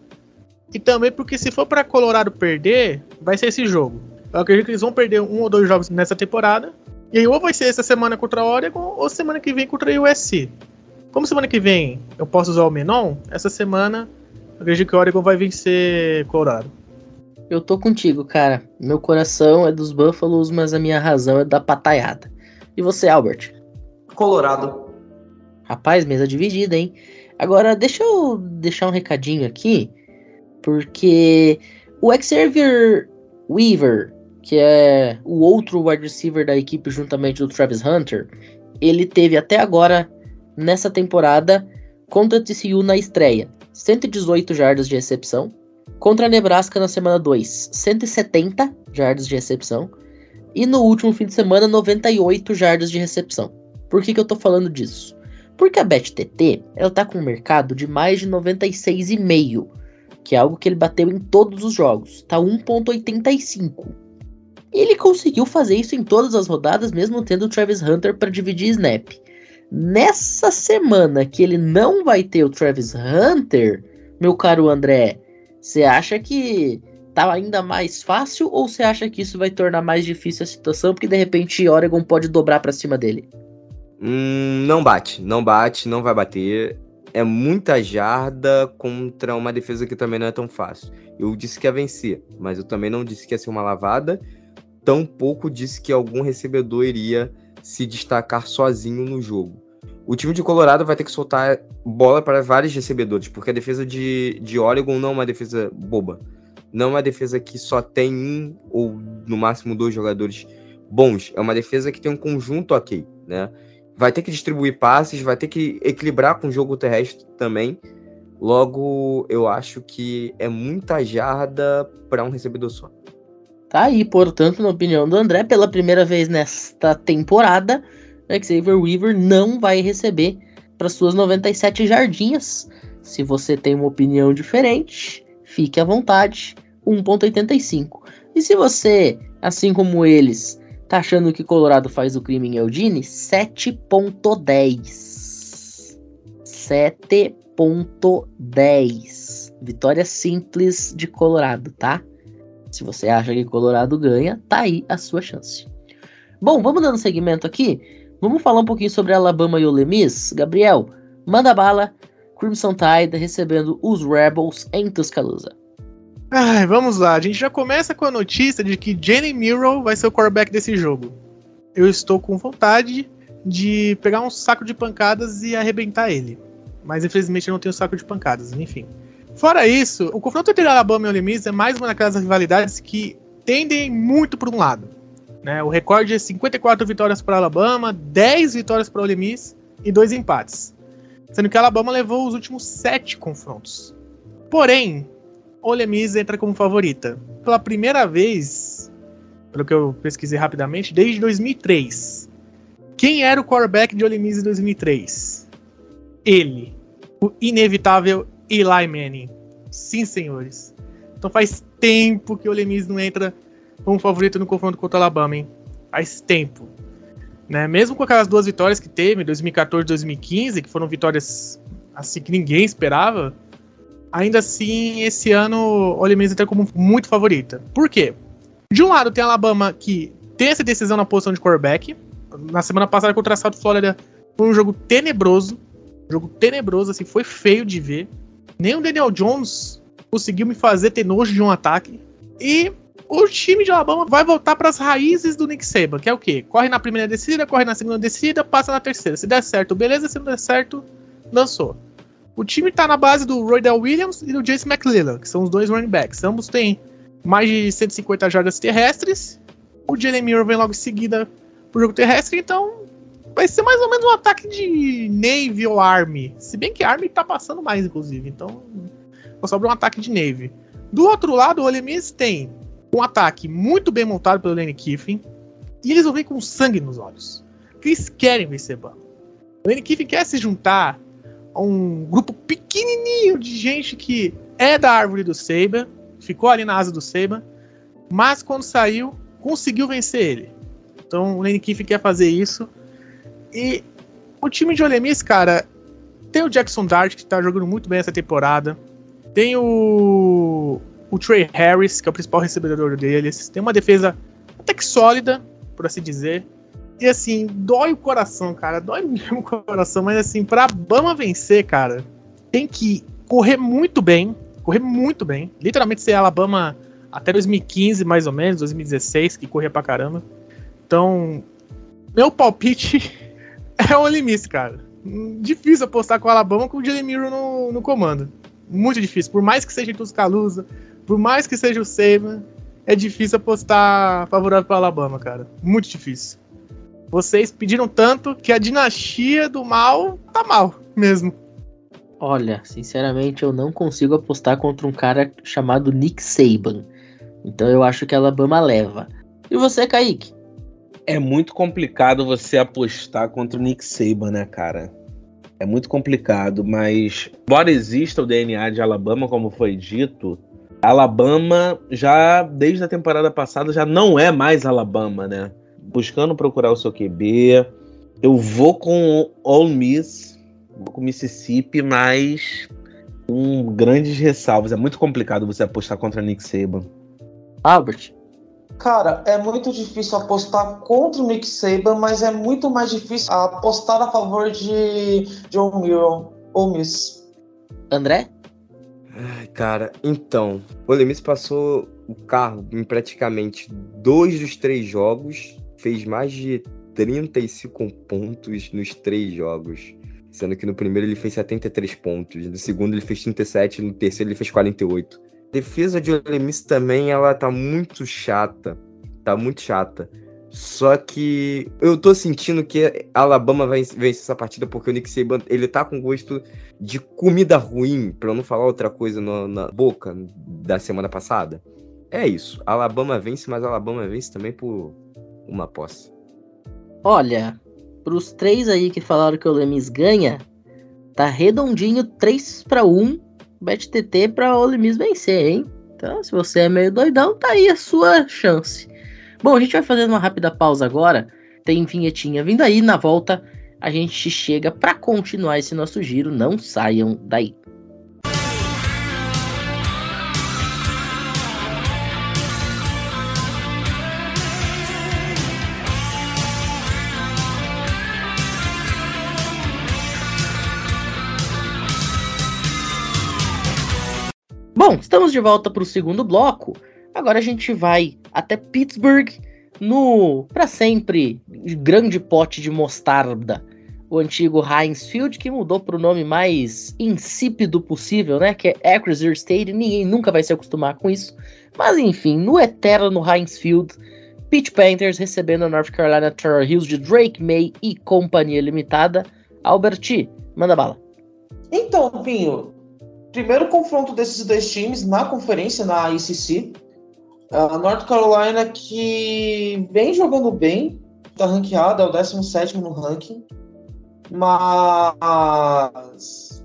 E também porque se for para Colorado perder, vai ser esse jogo. Eu acredito que eles vão perder um ou dois jogos nessa temporada. E aí ou vai ser essa semana contra o Oregon ou semana que vem contra a USC. Como semana que vem eu posso usar o Menon, essa semana eu acredito que o Oregon vai vencer Colorado. Eu tô contigo, cara. Meu coração é dos Buffaloes, mas a minha razão é da pataiada. E você, Albert? Colorado. Rapaz, mesa dividida, hein? Agora, deixa eu deixar um recadinho aqui, porque o Xavier Weaver, que é o outro wide receiver da equipe juntamente do Travis Hunter, ele teve até agora, nessa temporada, contra TCU na estreia, 118 jardas de recepção. Contra a Nebraska na semana 2, 170 jardas de recepção. E no último fim de semana, 98 jardas de recepção. Por que, que eu tô falando disso? Porque a BetTT, ela tá com um mercado de mais de 96,5, que é algo que ele bateu em todos os jogos. Tá 1.85. E ele conseguiu fazer isso em todas as rodadas, mesmo tendo o Travis Hunter para dividir snap. Nessa semana que ele não vai ter o Travis Hunter, meu caro André, você acha que tá ainda mais fácil ou você acha que isso vai tornar mais difícil a situação porque de repente Oregon pode dobrar para cima dele? Hum, não bate, não bate, não vai bater. É muita jarda contra uma defesa que também não é tão fácil. Eu disse que ia vencer, mas eu também não disse que ia ser uma lavada. Tampouco disse que algum recebedor iria se destacar sozinho no jogo. O time de Colorado vai ter que soltar bola para vários recebedores, porque a defesa de, de Oregon não é uma defesa boba. Não é uma defesa que só tem um ou no máximo dois jogadores bons. É uma defesa que tem um conjunto ok, né? vai ter que distribuir passes, vai ter que equilibrar com o jogo terrestre também. Logo, eu acho que é muita jarda para um recebedor só. Tá aí, portanto, na opinião do André, pela primeira vez nesta temporada, Xavier Weaver não vai receber para suas 97 jardinhas. Se você tem uma opinião diferente, fique à vontade, 1.85. E se você, assim como eles, Tá achando que Colorado faz o crime em Eugene? 7.10. 7.10. Vitória simples de Colorado, tá? Se você acha que Colorado ganha, tá aí a sua chance. Bom, vamos dando segmento aqui. Vamos falar um pouquinho sobre Alabama e o Lemis. Gabriel, manda bala. Crimson Tide recebendo os Rebels em Tuscaloosa. Ai, vamos lá. A gente já começa com a notícia de que Jenny Miro vai ser o quarterback desse jogo. Eu estou com vontade de pegar um saco de pancadas e arrebentar ele. Mas infelizmente eu não tenho saco de pancadas, enfim. Fora isso, o confronto entre Alabama e Ole Miss é mais uma daquelas rivalidades que tendem muito para um lado. Né? O recorde é 54 vitórias para Alabama, 10 vitórias para Ole Miss e 2 empates. Sendo que Alabama levou os últimos 7 confrontos. Porém, Ole Miss entra como favorita. Pela primeira vez, pelo que eu pesquisei rapidamente, desde 2003. Quem era o quarterback de Ole Miss em 2003? Ele, o inevitável Eli Manning. Sim, senhores. Então faz tempo que Ole Miss não entra como favorito no confronto contra o Alabama, hein? Faz tempo. Né? Mesmo com aquelas duas vitórias que teve, 2014 e 2015, que foram vitórias assim que ninguém esperava, ainda assim, esse ano Ole Miss entra como muito favorita. Por quê? De um lado tem a Alabama que tem essa decisão na posição de quarterback. Na semana passada contra a South Florida foi um jogo tenebroso. Um jogo tenebroso, assim, foi feio de ver. Nem o Daniel Jones conseguiu me fazer ter nojo de um ataque. E o time de Alabama vai voltar para as raízes do Nick Saban, que é o quê? Corre na primeira descida, corre na segunda descida, passa na terceira. Se der certo, beleza. Se não der certo, dançou. O time tá na base do Roydell Williams e do Jace McLellan, que são os dois running backs. Ambos têm mais de 150 jardas terrestres. O Miller vem logo em seguida pro jogo terrestre, então vai ser mais ou menos um ataque de Navy ou Army. Se bem que Army tá passando mais, inclusive, então só sobra um ataque de Navy. Do outro lado, o Ole Miss tem um ataque muito bem montado pelo Lane Kiffin e eles vão vir com sangue nos olhos. Eles querem vencer banco. O Lane Kiffin quer se juntar um grupo pequenininho de gente que é da árvore do Seiba, ficou ali na asa do Seiba, mas quando saiu, conseguiu vencer ele. Então o Lane Kiffin quer fazer isso. E o time de Ole Miss, cara, tem o Jackson Dart, que tá jogando muito bem essa temporada. Tem o, o Trey Harris, que é o principal recebedor deles. Tem uma defesa até que sólida, por assim dizer. E assim, dói o coração, cara. Dói mesmo o coração. Mas assim, pra Bama vencer, cara, tem que correr muito bem. Correr muito bem. Literalmente ser Alabama até 2015, mais ou menos, 2016, que corria pra caramba. Então, meu palpite *laughs* é o limite, cara. Difícil apostar com o Alabama com o Jalen no, no comando. Muito difícil. Por mais que seja em Tuscaloosa, por mais que seja o Saban, é difícil apostar favorável para Alabama, cara. Muito difícil. Vocês pediram tanto que a dinastia do mal tá mal mesmo. Olha, sinceramente, eu não consigo apostar contra um cara chamado Nick Saban. Então eu acho que a Alabama leva. E você, Kaique? É muito complicado você apostar contra o Nick Saban, né, cara? É muito complicado, mas embora exista o DNA de Alabama, como foi dito, Alabama já desde a temporada passada já não é mais Alabama, né? Buscando procurar o seu QB, eu vou com Ole Miss, vou com Mississippi, mas com grandes ressalvas. É muito complicado você apostar contra Nick Saban. Albert. Cara, é muito difícil apostar contra o Nick Saban, mas é muito mais difícil apostar a favor de John Miro ou Miss. André? Ai, cara, então, o Lemis passou o carro em praticamente dois dos três jogos, fez mais de 35 pontos nos três jogos. Sendo que no primeiro ele fez 73 pontos, no segundo ele fez 37, no terceiro ele fez 48 defesa de Ole Miss também, ela tá muito chata. Tá muito chata. Só que eu tô sentindo que Alabama vai vencer essa partida porque o Nick Saban, ele tá com gosto de comida ruim, pra não falar outra coisa no, na boca da semana passada. É isso. Alabama vence, mas Alabama vence também por uma posse. Olha, pros três aí que falaram que o Lemis ganha, tá redondinho 3 para 1 BetTT para o Miss vencer, hein? Então, se você é meio doidão, tá aí a sua chance. Bom, a gente vai fazendo uma rápida pausa agora. Tem vinhetinha vindo aí. Na volta, a gente chega para continuar esse nosso giro. Não saiam daí. Bom, estamos de volta para o segundo bloco. Agora a gente vai até Pittsburgh no para sempre grande pote de mostarda, o antigo Heinz Field que mudou para o nome mais insípido possível, né? Que é Acrisure Stadium. Ninguém nunca vai se acostumar com isso. Mas enfim, no eterno Heinz Field, Pitt Panthers recebendo a North Carolina Tar Heels de Drake May e Companhia Limitada. Alberti, manda bala. Então, Pinho, primeiro confronto desses dois times na conferência, na ACC. A North Carolina que vem jogando bem, está ranqueada, é o 17 no ranking, mas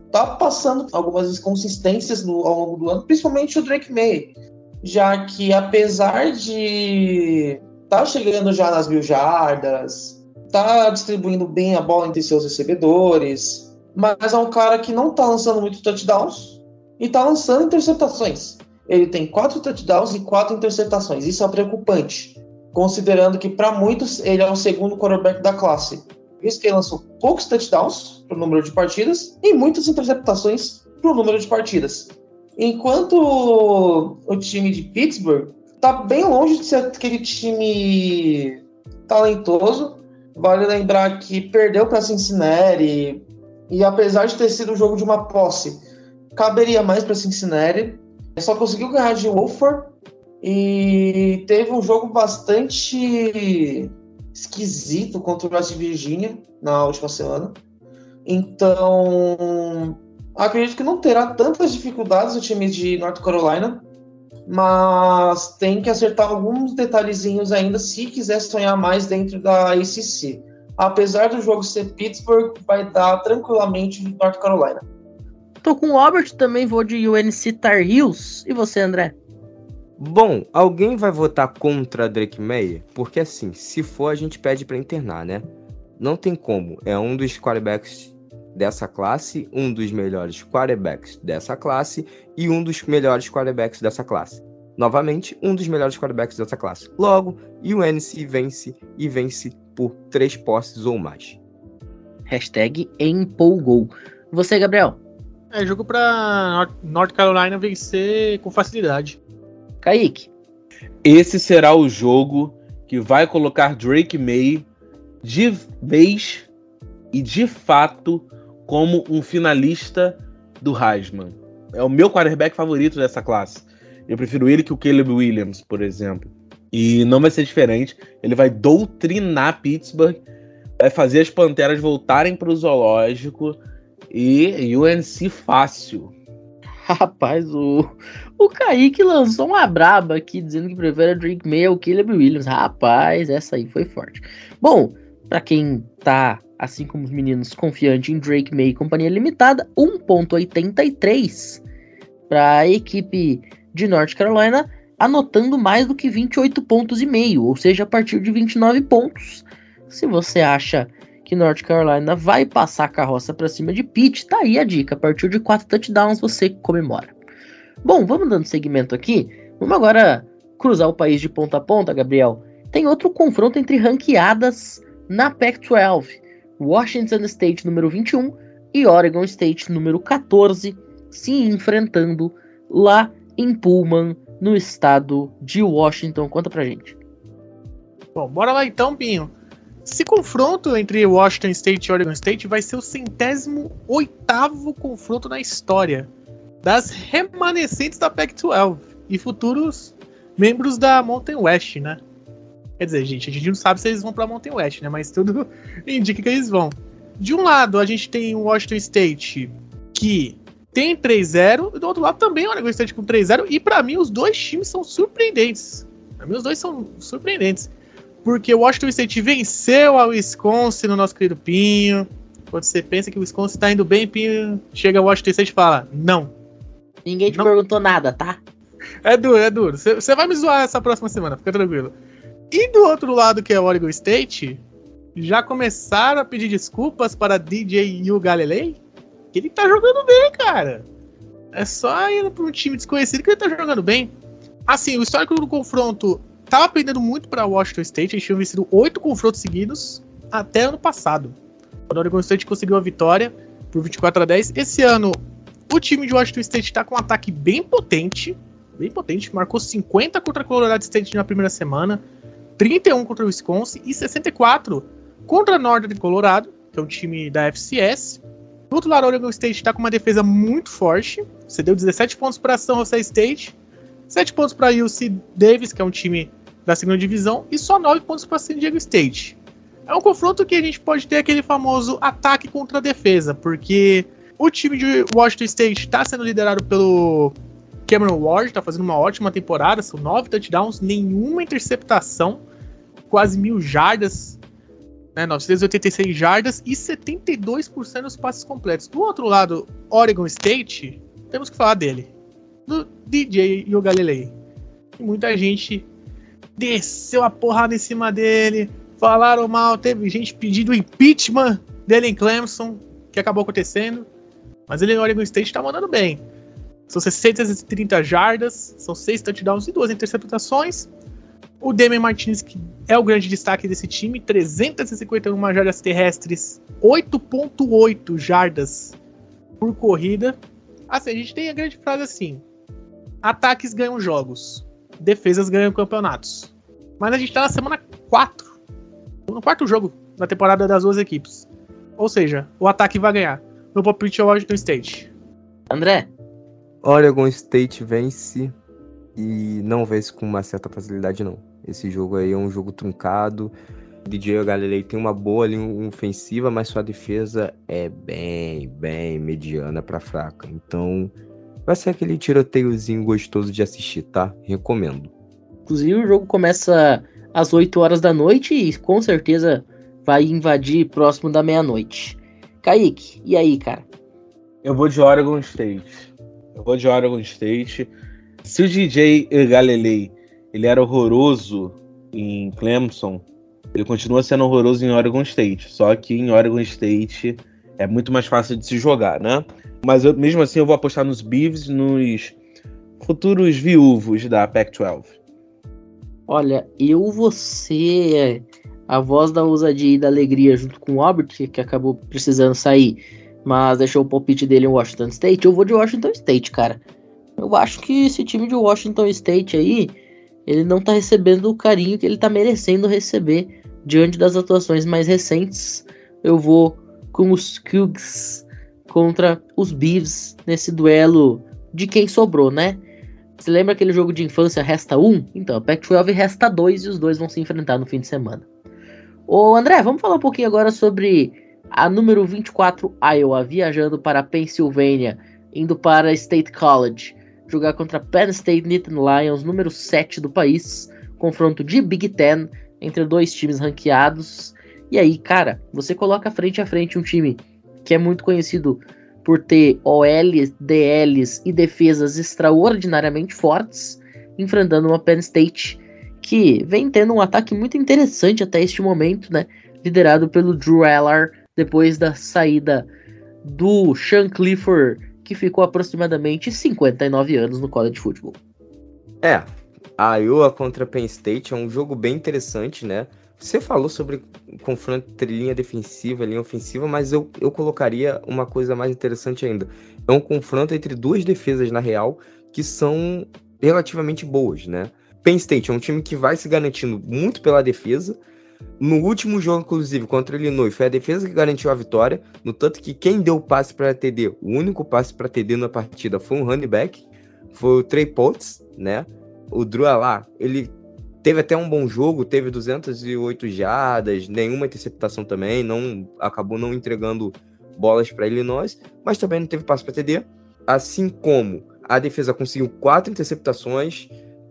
está passando algumas inconsistências no, ao longo do ano, principalmente o Drake May, já que apesar de tá chegando já nas mil jardas, tá distribuindo bem a bola entre seus recebedores, mas é um cara que não tá lançando muito touchdowns e tá lançando interceptações. Ele tem quatro touchdowns e quatro interceptações. Isso é preocupante, considerando que para muitos ele é o segundo quarterback da classe. Isso que ele lançou poucos touchdowns para o número de partidas e muitas interceptações para o número de partidas. Enquanto o time de Pittsburgh está bem longe de ser aquele time talentoso. Vale lembrar que perdeu para Cincinnati e apesar de ter sido um jogo de uma posse, caberia mais para Cincinnati. Só conseguiu ganhar de Wolford e teve um jogo bastante esquisito contra o West Virginia na última semana. Então, acredito que não terá tantas dificuldades o time de North Carolina, mas tem que acertar alguns detalhezinhos ainda se quiser sonhar mais dentro da ACC apesar do jogo ser Pittsburgh, vai dar tranquilamente North Carolina. Tô com o Albert, também vou de UNC Tar Heels. E você, André? Bom, alguém vai votar contra Drake May? Porque assim, se for, a gente pede para internar, né? Não tem como. É um dos quarterbacks dessa classe, um dos melhores quarterbacks dessa classe e um dos melhores quarterbacks dessa classe. Novamente, um dos melhores quarterbacks dessa classe. Logo, UNC vence e vence por três posses ou mais. Hashtag empolgou. Você, Gabriel? É jogo pra North Carolina vencer com facilidade. Kaique? Esse será o jogo que vai colocar Drake May de vez e de fato como um finalista do Heisman. É o meu quarterback favorito dessa classe. Eu prefiro ele que o Caleb Williams, por exemplo. E não vai ser diferente. Ele vai doutrinar Pittsburgh, vai fazer as Panteras voltarem para o zoológico e UNC fácil. *laughs* Rapaz, o, o Kaique lançou uma braba aqui dizendo que prefere Drake May ao Caleb Williams. Rapaz, essa aí foi forte. Bom, para quem tá, assim como os meninos, confiante em Drake May e companhia limitada, 1.83 para a equipe de North Carolina, anotando mais do que 28 pontos e meio, ou seja, a partir de 29 pontos. Se você acha que North Carolina vai passar a carroça para cima de Pitt, tá aí a dica. A partir de 4 touchdowns você comemora. Bom, vamos dando seguimento aqui. Vamos agora cruzar o país de ponta a ponta, Gabriel. Tem outro confronto entre ranqueadas na Pac-12. Washington State número 21 e Oregon State número 14 se enfrentando lá em Pullman, no estado de Washington. Conta pra gente. Bom, bora lá então, Pinho. Esse confronto entre Washington State e Oregon State vai ser o centésimo oitavo confronto na história das remanescentes da Pac-12 e futuros membros da Mountain West, né? Quer dizer, gente, a gente não sabe se eles vão pra Mountain West, né? Mas tudo *laughs* indica que eles vão. De um lado, a gente tem o Washington State, que tem 3-0, e do outro lado também o Oregon State com 3-0, e para mim os dois times são surpreendentes. Pra mim os dois são surpreendentes. Porque o Washington State venceu a Wisconsin no nosso querido Pinho. Quando você pensa que o Wisconsin tá indo bem, Pinho chega o Washington State e fala: Não. Ninguém te Não. perguntou nada, tá? É duro, é duro. Você vai me zoar essa próxima semana, fica tranquilo. E do outro lado, que é o Oregon State, já começaram a pedir desculpas para DJ Yu Galilei, que ele tá jogando bem, cara. É só ir para um time desconhecido que ele tá jogando bem. Assim, o histórico do confronto tava pendendo muito para Washington State, eles tinham vencido oito confrontos seguidos até ano passado. Quando o Oregon State conseguiu a vitória por 24 a 10. Esse ano, o time de Washington State tá com um ataque bem potente, bem potente, marcou 50 contra a Colorado State na primeira semana, 31 contra o Wisconsin e 64 contra a Northern Colorado, que é um time da FCS. Do outro lado, o Oregon State está com uma defesa muito forte, cedeu 17 pontos para São Jose State, 7 pontos para UC Davis, que é um time da segunda divisão, e só 9 pontos para San Diego State. É um confronto que a gente pode ter aquele famoso ataque contra a defesa, porque o time de Washington State está sendo liderado pelo Cameron Ward, está fazendo uma ótima temporada, são 9 touchdowns, nenhuma interceptação, quase mil jardas, né, 986 jardas e 72% dos passes completos. Do outro lado, Oregon State, temos que falar dele, do DJ e o Galilei. Muita gente desceu a porrada em cima dele, falaram mal, teve gente pedindo impeachment dele em Clemson, que acabou acontecendo. Mas ele no Oregon State tá mandando bem. São 630 jardas, são 6 touchdowns e 2 interceptações. O Damian Martinez, que é o grande destaque desse time, 351 jardas terrestres, 8.8 jardas por corrida. Assim, a gente tem a grande frase assim: ataques ganham jogos, defesas ganham campeonatos. Mas a gente tá na semana 4, no quarto jogo da temporada das duas equipes. Ou seja, o ataque vai ganhar. Meu palpite é o Washington State. André, Oregon State vence e não vence com uma certa facilidade, não. Esse jogo aí é um jogo truncado. DJ Galilei tem uma boa linha ofensiva, mas sua defesa é bem, bem mediana pra fraca. Então, vai ser aquele tiroteiozinho gostoso de assistir, tá? Recomendo. Inclusive o jogo começa às 8 horas da noite e com certeza vai invadir próximo da meia-noite. Kaique, e aí, cara? Eu vou de Oregon State. Eu vou de Oregon State. Se o DJ Galilei ele era horroroso em Clemson, ele continua sendo horroroso em Oregon State. Só que em Oregon State é muito mais fácil de se jogar, né? Mas eu, mesmo assim eu vou apostar nos Beavs, nos futuros viúvos da Pac-12. Olha, eu ser a voz da ousadia e da alegria junto com o Albert, que acabou precisando sair, mas deixou o palpite dele em Washington State. Eu vou de Washington State, cara. Eu acho que esse time de Washington State aí, ele não tá recebendo o carinho que ele tá merecendo receber diante das atuações mais recentes. Eu vou com os Cougs contra os Beavs nesse duelo de quem sobrou, né? Você lembra aquele jogo de infância resta um? Então, a Pac-12 resta dois e os dois vão se enfrentar no fim de semana. Ô André, vamos falar um pouquinho agora sobre a número 24 Iowa viajando para Pensilvânia, indo para State College, jogar contra Penn State Nittany Lions, número 7 do país, confronto de Big Ten entre dois times ranqueados. E aí, cara, você coloca frente a frente um time que é muito conhecido por ter OLs, DLs e defesas extraordinariamente fortes, enfrentando uma Penn State que vem tendo um ataque muito interessante até este momento, né? Liderado pelo Drew Eller, depois da saída do Sean Clifford, que ficou aproximadamente 59 anos no college football. É, a Iowa contra Penn State é um jogo bem interessante, né? Você falou sobre confronto entre linha defensiva e linha ofensiva, mas eu, eu colocaria uma coisa mais interessante ainda. É um confronto entre duas defesas, na real, que são relativamente boas, né? Penn State é um time que vai se garantindo muito pela defesa. No último jogo, inclusive, contra Illinois, foi a defesa que garantiu a vitória. No tanto que quem deu o passe para TD, o único passe para TD na partida foi um running back, foi o Trey Potts, né? O Drew lá, ele Teve até um bom jogo, teve 208 jardas, nenhuma interceptação também, não acabou não entregando bolas para Illinois, mas também não teve passe para TD. Assim como a defesa conseguiu quatro interceptações,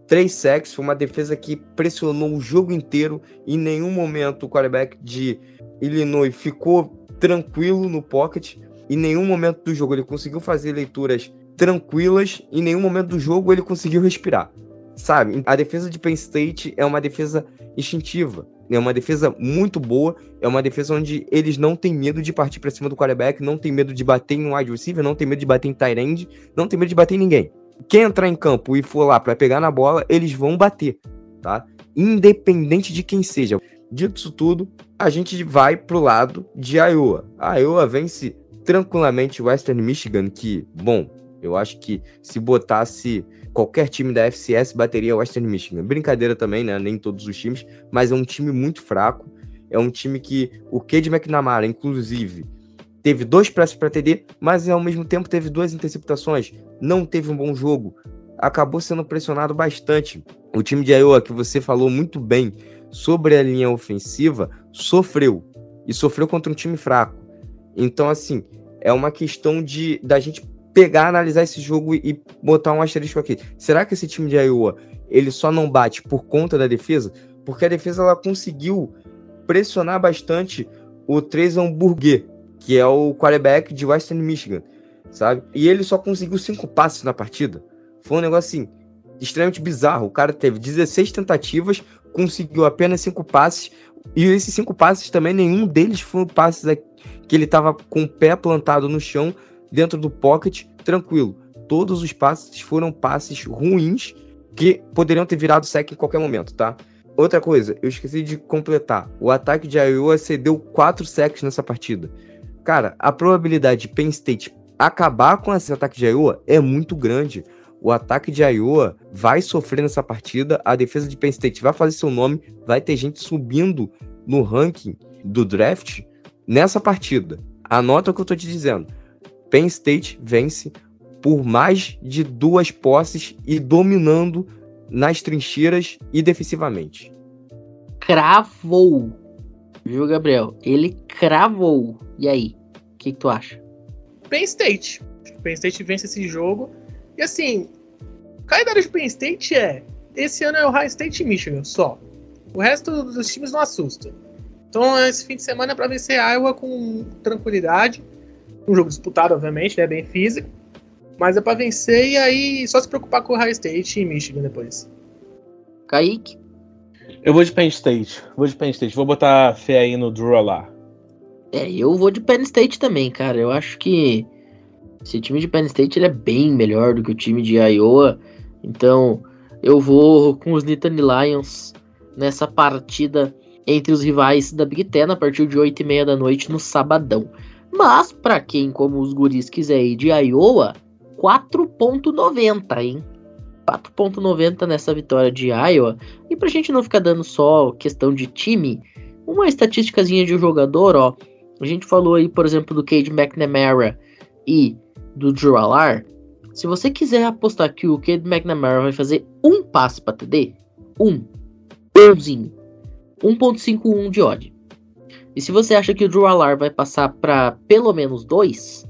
três sacks, foi uma defesa que pressionou o jogo inteiro. Em nenhum momento o quarterback de Illinois ficou tranquilo no pocket. Em nenhum momento do jogo ele conseguiu fazer leituras tranquilas. Em nenhum momento do jogo ele conseguiu respirar sabe? A defesa de Penn State é uma defesa instintiva, é uma defesa muito boa, é uma defesa onde eles não têm medo de partir para cima do quarterback, não tem medo de bater em wide receiver, não tem medo de bater em tight end, não tem medo de bater em ninguém. Quem entrar em campo e for lá para pegar na bola, eles vão bater, tá? Independente de quem seja. Dito isso tudo, a gente vai pro lado de Iowa. A Iowa vence tranquilamente Western Michigan, que, bom, eu acho que se botasse qualquer time da FCS bateria Western Michigan. Brincadeira também, né? Nem todos os times, mas é um time muito fraco. É um time que o Cade McNamara, inclusive, teve dois presses para TD, mas ao mesmo tempo teve duas interceptações. Não teve um bom jogo. Acabou sendo pressionado bastante. O time de Iowa, que você falou muito bem sobre a linha ofensiva, sofreu. E sofreu contra um time fraco. Então, assim, é uma questão de da gente pegar, analisar esse jogo e botar um asterisco aqui. Será que esse time de Iowa ele só não bate por conta da defesa? Porque a defesa ela conseguiu pressionar bastante o Trezon Burger, que é o quarterback de Western Michigan, sabe? E ele só conseguiu cinco passes na partida. Foi um negócio assim extremamente bizarro. O cara teve 16 tentativas, conseguiu apenas cinco passes. E esses cinco passes também, nenhum deles foram passes que ele estava com o pé plantado no chão, dentro do pocket, tranquilo. Todos os passes foram passes ruins que poderiam ter virado sec em qualquer momento, tá? Outra coisa, eu esqueci de completar. O ataque de Iowa cedeu 4 sacks nessa partida. Cara, a probabilidade de Penn State acabar com esse ataque de Iowa é muito grande. O ataque de Iowa vai sofrer nessa partida, a defesa de Penn State vai fazer seu nome, vai ter gente subindo no ranking do draft nessa partida. Anota o que eu tô te dizendo. Penn State vence por mais de duas posses e dominando nas trincheiras e defensivamente. Cravou. Viu, Gabriel? Ele cravou. E aí? O que, que, tu acha? Penn State. Penn State vence esse jogo. E assim, o calendário de Penn State é. Esse ano é o High State e Michigan só. O resto dos times não assusta. Então, esse fim de semana é para vencer Iowa com tranquilidade um jogo disputado, obviamente, né? Bem físico. Mas é para vencer e aí só se preocupar com o High State e Michigan depois. Kaique? Eu vou de Penn State. Vou de Penn State. Vou botar fé aí no Drew lá. É, eu vou de Penn State também, cara. Eu acho que esse time de Penn State ele é bem melhor do que o time de Iowa. Então, eu vou com os Nittany Lions nessa partida entre os rivais da Big Ten a partir de 8 e meia da noite no sabadão. Mas, para quem, como os guris, quiser ir de Iowa, 4.90, hein? 4.90 nessa vitória de Iowa. E pra gente não ficar dando só questão de time, uma estatísticazinha de jogador, ó. A gente falou aí, por exemplo, do Cade McNamara e do Drew Alar. Se você quiser apostar que o Cade McNamara vai fazer um passe para TD, um, umzinho, 1.51 de odd. E se você acha que o Drew Alar vai passar para pelo menos 2,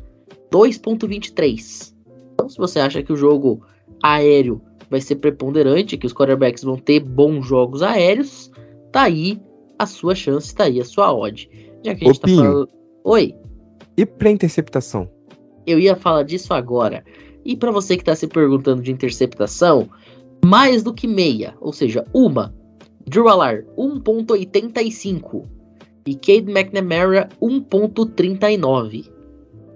2.23. Então, se você acha que o jogo aéreo vai ser preponderante, que os quarterbacks vão ter bons jogos aéreos, tá aí a sua chance, tá aí a sua odd. Já que a gente Ô, tá falando. Oi, E pra interceptação? eu ia falar disso agora. E para você que tá se perguntando de interceptação, mais do que meia, ou seja, uma. Drew Alar, 1.85. E Cade McNamara, 1.39.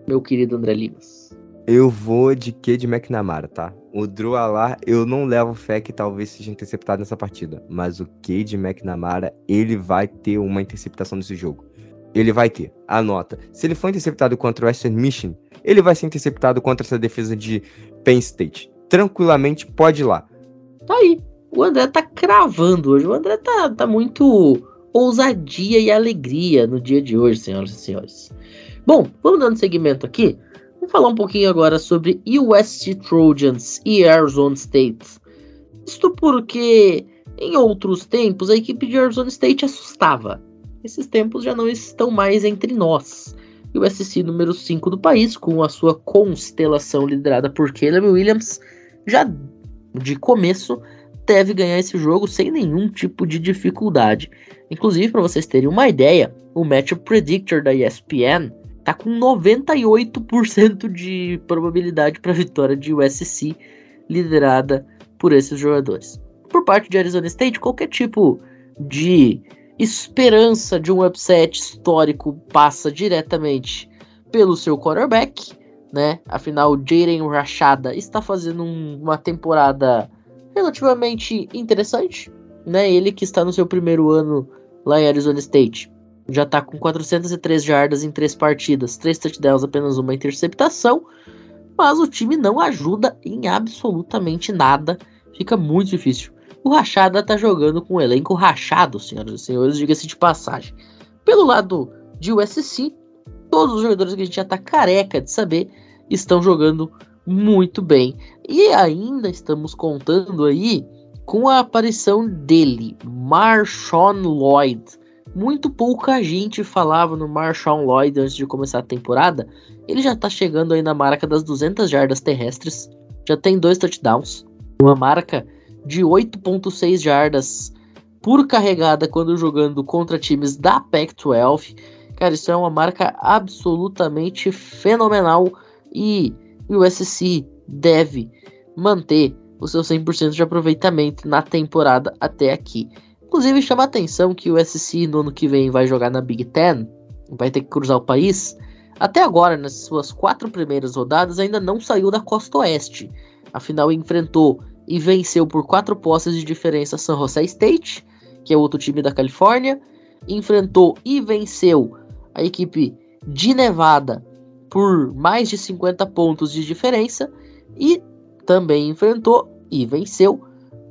Meu querido André Limas. Eu vou de Cade McNamara, tá? O Drew Alar, eu não levo fé que talvez seja interceptado nessa partida. Mas o Cade McNamara, ele vai ter uma interceptação nesse jogo. Ele vai ter. Anota. Se ele for interceptado contra o Western Mission, ele vai ser interceptado contra essa defesa de Penn State. Tranquilamente, pode ir lá. Tá aí. O André tá cravando hoje. O André tá, tá muito ousadia e alegria no dia de hoje, senhoras e senhores. Bom, vamos dando seguimento aqui. Vamos falar um pouquinho agora sobre USC Trojans e Arizona State. Isto porque em outros tempos a equipe de Arizona State assustava. Esses tempos já não estão mais entre nós. E o USC número 5 do país, com a sua constelação liderada por Caleb Williams, já de começo deve ganhar esse jogo sem nenhum tipo de dificuldade. Inclusive, para vocês terem uma ideia, o Matchup Predictor da ESPN tá com 98% de probabilidade para vitória de USC liderada por esses jogadores. Por parte de Arizona State, qualquer tipo de esperança de um upset histórico passa diretamente pelo seu quarterback, né? Afinal, Jaden Rashada está fazendo um- uma temporada relativamente interessante, né? Ele que está no seu primeiro ano lá em Arizona State. Já está com 403 jardas em três partidas, três touchdowns, apenas uma interceptação. Mas o time não ajuda em absolutamente nada. Fica muito difícil. O Rachada tá jogando com um elenco rachado, senhoras e senhores, diga-se de passagem. Pelo lado de USC, todos os jogadores que a gente já tá careca de saber estão jogando muito bem. E ainda estamos contando aí com a aparição dele, Marshawn Lloyd. Muito pouca gente falava no Marshawn Lloyd antes de começar a temporada. Ele já tá chegando aí na marca das 200 jardas terrestres. Já tem dois touchdowns. Uma marca de 8.6 jardas por carregada quando jogando contra times da Pac-12. Cara, isso é uma marca absolutamente fenomenal e o USC deve manter o seu 100% de aproveitamento na temporada até aqui. Inclusive chama a atenção que o USC no ano que vem vai jogar na Big Ten, vai ter que cruzar o país. Até agora, nas suas quatro primeiras rodadas, ainda não saiu da costa oeste. Afinal, enfrentou e venceu por quatro posses de diferença San Jose State, que é outro time da Califórnia. Enfrentou e venceu a equipe de Nevada por mais de 50 pontos de diferença. E também enfrentou e venceu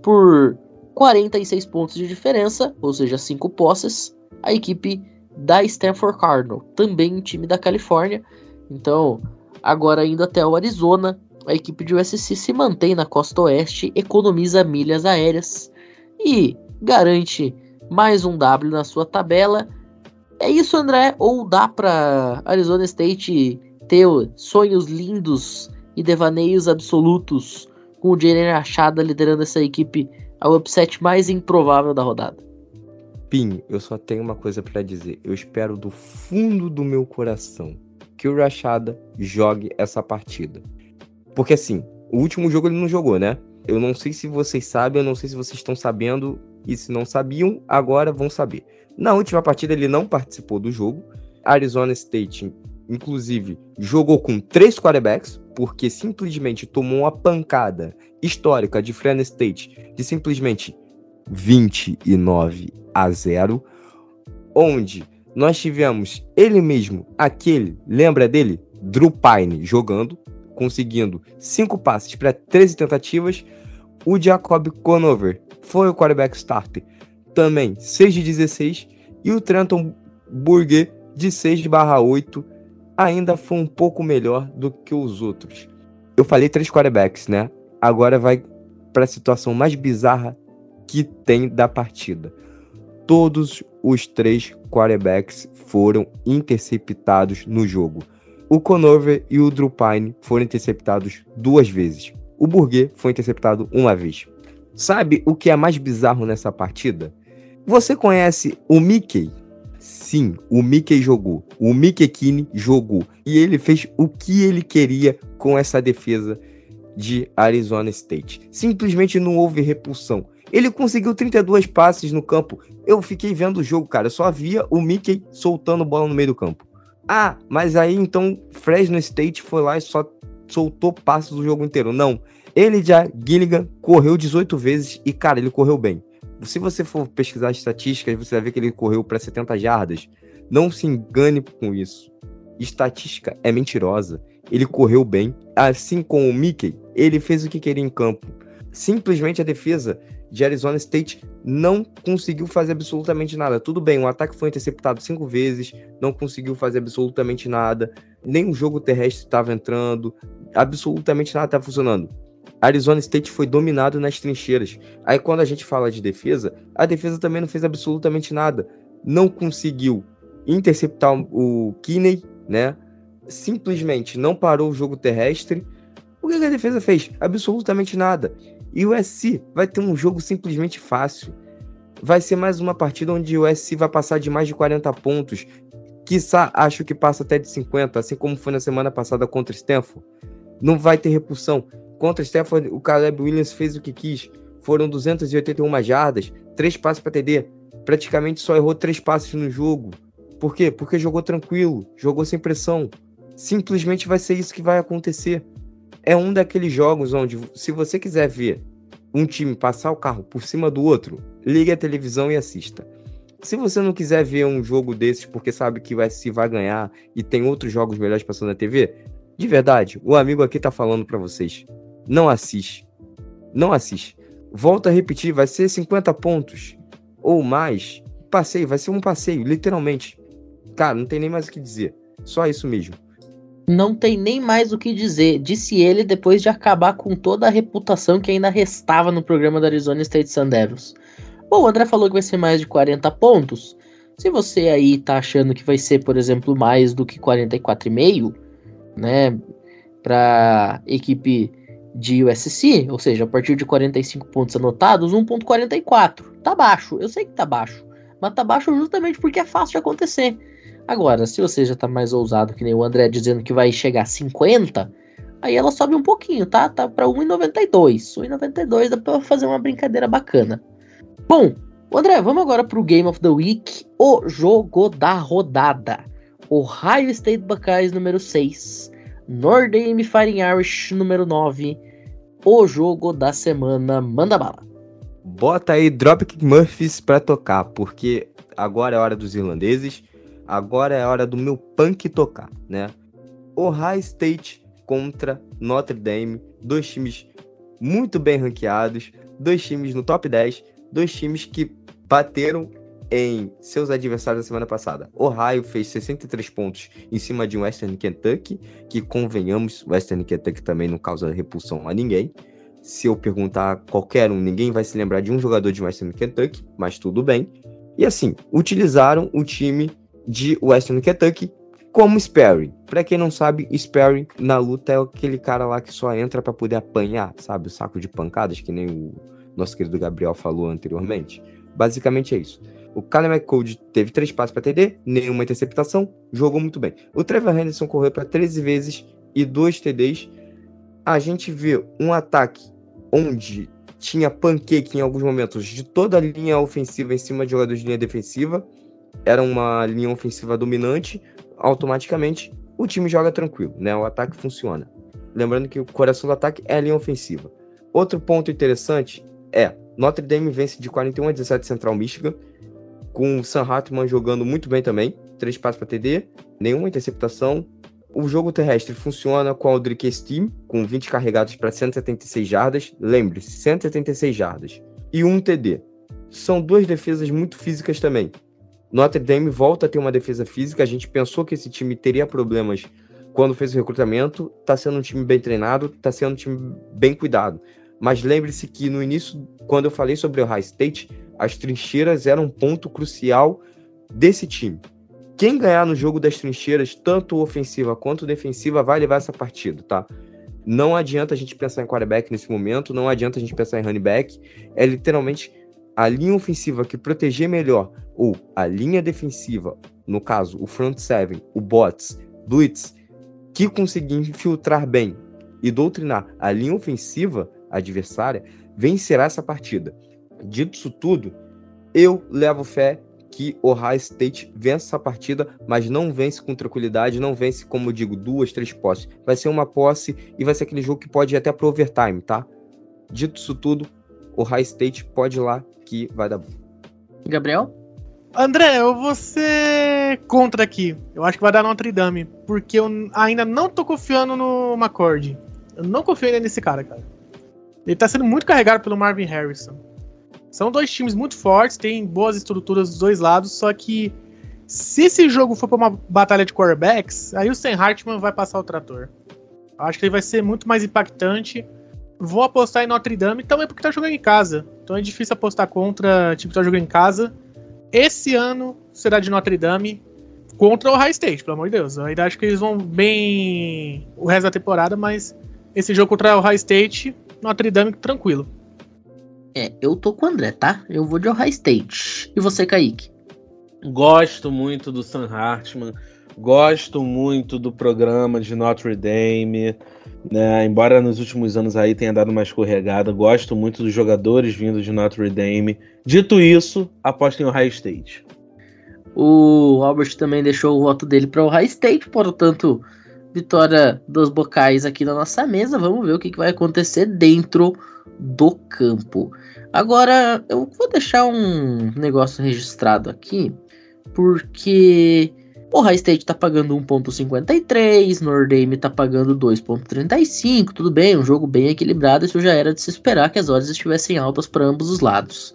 por 46 pontos de diferença, ou seja, 5 posses, a equipe da Stanford Cardinal, também um time da Califórnia. Então, agora indo até o Arizona, a equipe de USC se mantém na costa oeste, economiza milhas aéreas e garante mais um W na sua tabela. É isso, André? Ou dá para Arizona State ter sonhos lindos e devaneios absolutos com o Jalen Achada liderando essa equipe ao upset mais improvável da rodada? Pinho, eu só tenho uma coisa pra dizer. Eu espero do fundo do meu coração que o Rachada jogue essa partida. Porque assim, o último jogo ele não jogou, né? Eu não sei se vocês sabem, eu não sei se vocês estão sabendo, e se não sabiam, agora vão saber. Na última partida ele não participou do jogo. Arizona State, inclusive, jogou com três quarterbacks, porque simplesmente tomou uma pancada histórica de Fresno State de simplesmente 29 a 0, onde nós tivemos ele mesmo, aquele, lembra dele? Drew Pine jogando, conseguindo 5 passes para 13 tentativas. O Jacob Conover foi o quarterback starter, também 6 de 16. E o Trenton Burger de 6 barra 8 ainda foi um pouco melhor do que os outros. Eu falei três quarterbacks, né? Agora vai para a situação mais bizarra que tem da partida. Todos os três quarterbacks foram interceptados no jogo. O Conover e o Drew Pine foram interceptados duas vezes. O Burger foi interceptado uma vez. Sabe o que é mais bizarro nessa partida? Você conhece o Mickey? Sim, o Mickey jogou. O Mickey Kine jogou. E ele fez o que ele queria com essa defesa de Arizona State. Simplesmente não houve repulsão. Ele conseguiu 32 passes no campo. Eu fiquei vendo o jogo, cara. Só via o Mickey soltando bola no meio do campo. Ah, mas aí então Fresno State foi lá e só soltou passes o jogo inteiro. Não. Ele já, Gilligan, correu 18 vezes e, cara, ele correu bem. Se você for pesquisar estatísticas, você vai ver que ele correu para 70 jardas. Não se engane com isso. Estatística é mentirosa. Ele correu bem. Assim como o Mickey, ele fez o que queria em campo. Simplesmente a defesa de Arizona State não conseguiu fazer absolutamente nada. Tudo bem, o ataque foi interceptado cinco vezes, não conseguiu fazer absolutamente nada, nem o jogo terrestre estava entrando, absolutamente nada estava funcionando. Arizona State foi dominado nas trincheiras. Aí quando a gente fala de defesa, a defesa também não fez absolutamente nada. Não conseguiu interceptar o Kinney, né? Simplesmente não parou o jogo terrestre. O que a defesa fez? Absolutamente nada. E o SC vai ter um jogo simplesmente fácil. Vai ser mais uma partida onde o SC vai passar de mais de 40 pontos. Quiçá acho que passa até de 50, assim como foi na semana passada contra Stanford. Não vai ter repulsão. Contra Stanford, o Caleb Williams fez o que quis. Foram 281 jardas, três passes para TD. Praticamente só errou três passes no jogo. Por quê? Porque jogou tranquilo, jogou sem pressão. Simplesmente vai ser isso que vai acontecer é um daqueles jogos onde, se você quiser ver um time passar o carro por cima do outro, ligue a televisão e assista. Se você não quiser ver um jogo desses porque sabe que o SC vai ganhar e tem outros jogos melhores passando na TV, de verdade, o amigo aqui tá falando para vocês. Não assiste. Não assiste. Volto a repetir, vai ser 50 pontos ou mais. Passeio, vai ser um passeio, literalmente. Cara, não tem nem mais o que dizer. Só isso mesmo. Não tem nem mais o que dizer, disse ele depois de acabar com toda a reputação que ainda restava no programa da Arizona State Sun Devils. Bom, o André falou que vai ser mais de 40 pontos. Se você aí tá achando que vai ser, por exemplo, mais do que 44,5, né, para equipe de USC, ou seja, a partir de 45 pontos anotados, 1.44. Tá baixo, eu sei que tá baixo, mas tá baixo justamente porque é fácil de acontecer. Agora, se você já tá mais ousado, que nem o André dizendo que vai chegar a 50, aí ela sobe um pouquinho, tá? Tá pra 1,92. 1,92 dá pra fazer uma brincadeira bacana. Bom, André, vamos agora pro Game of the Week, o jogo da rodada. Ohio State Buckeyes número 6, Notre Dame Fighting Irish número 9, o jogo da semana, manda bala. Bota aí Dropkick Murphys pra tocar, porque agora é hora dos irlandeses agora é hora do meu punk tocar, né? Ohio State contra Notre Dame, dois times muito bem ranqueados, dois times no top 10, dois times que bateram em seus adversários da semana passada. Ohio fez 63 pontos em cima de Western Kentucky, que convenhamos, Western Kentucky também não causa repulsão a ninguém. Se eu perguntar a qualquer um, ninguém vai se lembrar de um jogador de Western Kentucky, mas tudo bem. E assim, utilizaram o time de Western Kentucky como Sperry. Para quem não sabe, Sperry na luta é aquele cara lá que só entra para poder apanhar, sabe? O saco de pancadas, que nem o nosso querido Gabriel falou anteriormente. Basicamente é isso. O Kyle McCold teve três passes para TD, nenhuma interceptação, jogou muito bem. O Trevor Henderson correu para 13 vezes e dois TDs. A gente vê um ataque onde tinha pancake em alguns momentos de toda a linha ofensiva em cima de jogadores de linha defensiva era uma linha ofensiva dominante, automaticamente o time joga tranquilo, né? O ataque funciona. Lembrando que o coração do ataque é a linha ofensiva. Outro ponto interessante é Notre Dame vence de 41 a 17 Central Michigan, com o Sam Hartman jogando muito bem também, três passos para TD, nenhuma interceptação. O jogo terrestre funciona com o Aldrich Steam, com 20 carregados para 176 jardas, lembre-se, 176 jardas, e um TD. São duas defesas muito físicas também. Notre Dame volta a ter uma defesa física. A gente pensou que esse time teria problemas quando fez o recrutamento, tá sendo um time bem treinado, tá sendo um time bem cuidado. Mas lembre-se que no início, quando eu falei sobre o High State, as trincheiras eram um ponto crucial desse time. Quem ganhar no jogo das trincheiras, tanto ofensiva quanto defensiva, vai levar essa partida, tá? Não adianta a gente pensar em quarterback nesse momento, não adianta a gente pensar em running back. É literalmente a linha ofensiva que proteger melhor, ou a linha defensiva, no caso, o front seven, o bots, blitz, que conseguir infiltrar bem e doutrinar a linha ofensiva adversária, vencerá essa partida. Dito isso tudo, eu levo fé que o Ohio State vence essa partida, mas não vence com tranquilidade, não vence, como eu digo, duas, três posses. Vai ser uma posse e vai ser aquele jogo que pode ir até pro overtime, tá? Dito isso tudo, o Ohio State pode ir lá que vai dar bom. Gabriel? André, eu vou ser contra aqui. Eu acho que vai dar Notre Dame, porque eu ainda não tô confiando no McCord. Eu não confio ainda nesse cara, cara. Ele tá sendo muito carregado pelo Marvin Harrison. São dois times muito fortes, tem boas estruturas dos dois lados, só que se esse jogo for pra uma batalha de quarterbacks, aí o Sam Hartman vai passar o trator. Acho que ele vai ser muito mais impactante. Vou apostar em Notre Dame também porque tá jogando em casa. Então é difícil apostar contra time que tá jogando em casa. Esse ano será de Notre Dame contra o High State, pelo amor de Deus. Eu ainda acho que eles vão bem o resto da temporada, mas esse jogo contra o High State, Notre Dame tranquilo. É, eu tô com o André, tá? Eu vou de Ohio State. E você, Kaique? Gosto muito do Sam Hartman, gosto muito do programa de Notre Dame, né? Embora nos últimos anos aí tenha dado uma escorregada, gosto muito dos jogadores vindos de Notre Dame. Dito isso, aposto em Ohio State. O Robert também deixou o voto dele para o Ohio State, portanto, vitória dos bocais aqui na nossa mesa. Vamos ver o que, que vai acontecer dentro do campo. Agora, eu vou deixar um negócio registrado aqui, porque o High State tá pagando 1.53, Nordame tá pagando 2.35, tudo bem, um jogo bem equilibrado, isso já era de se esperar que as odds estivessem altas para ambos os lados.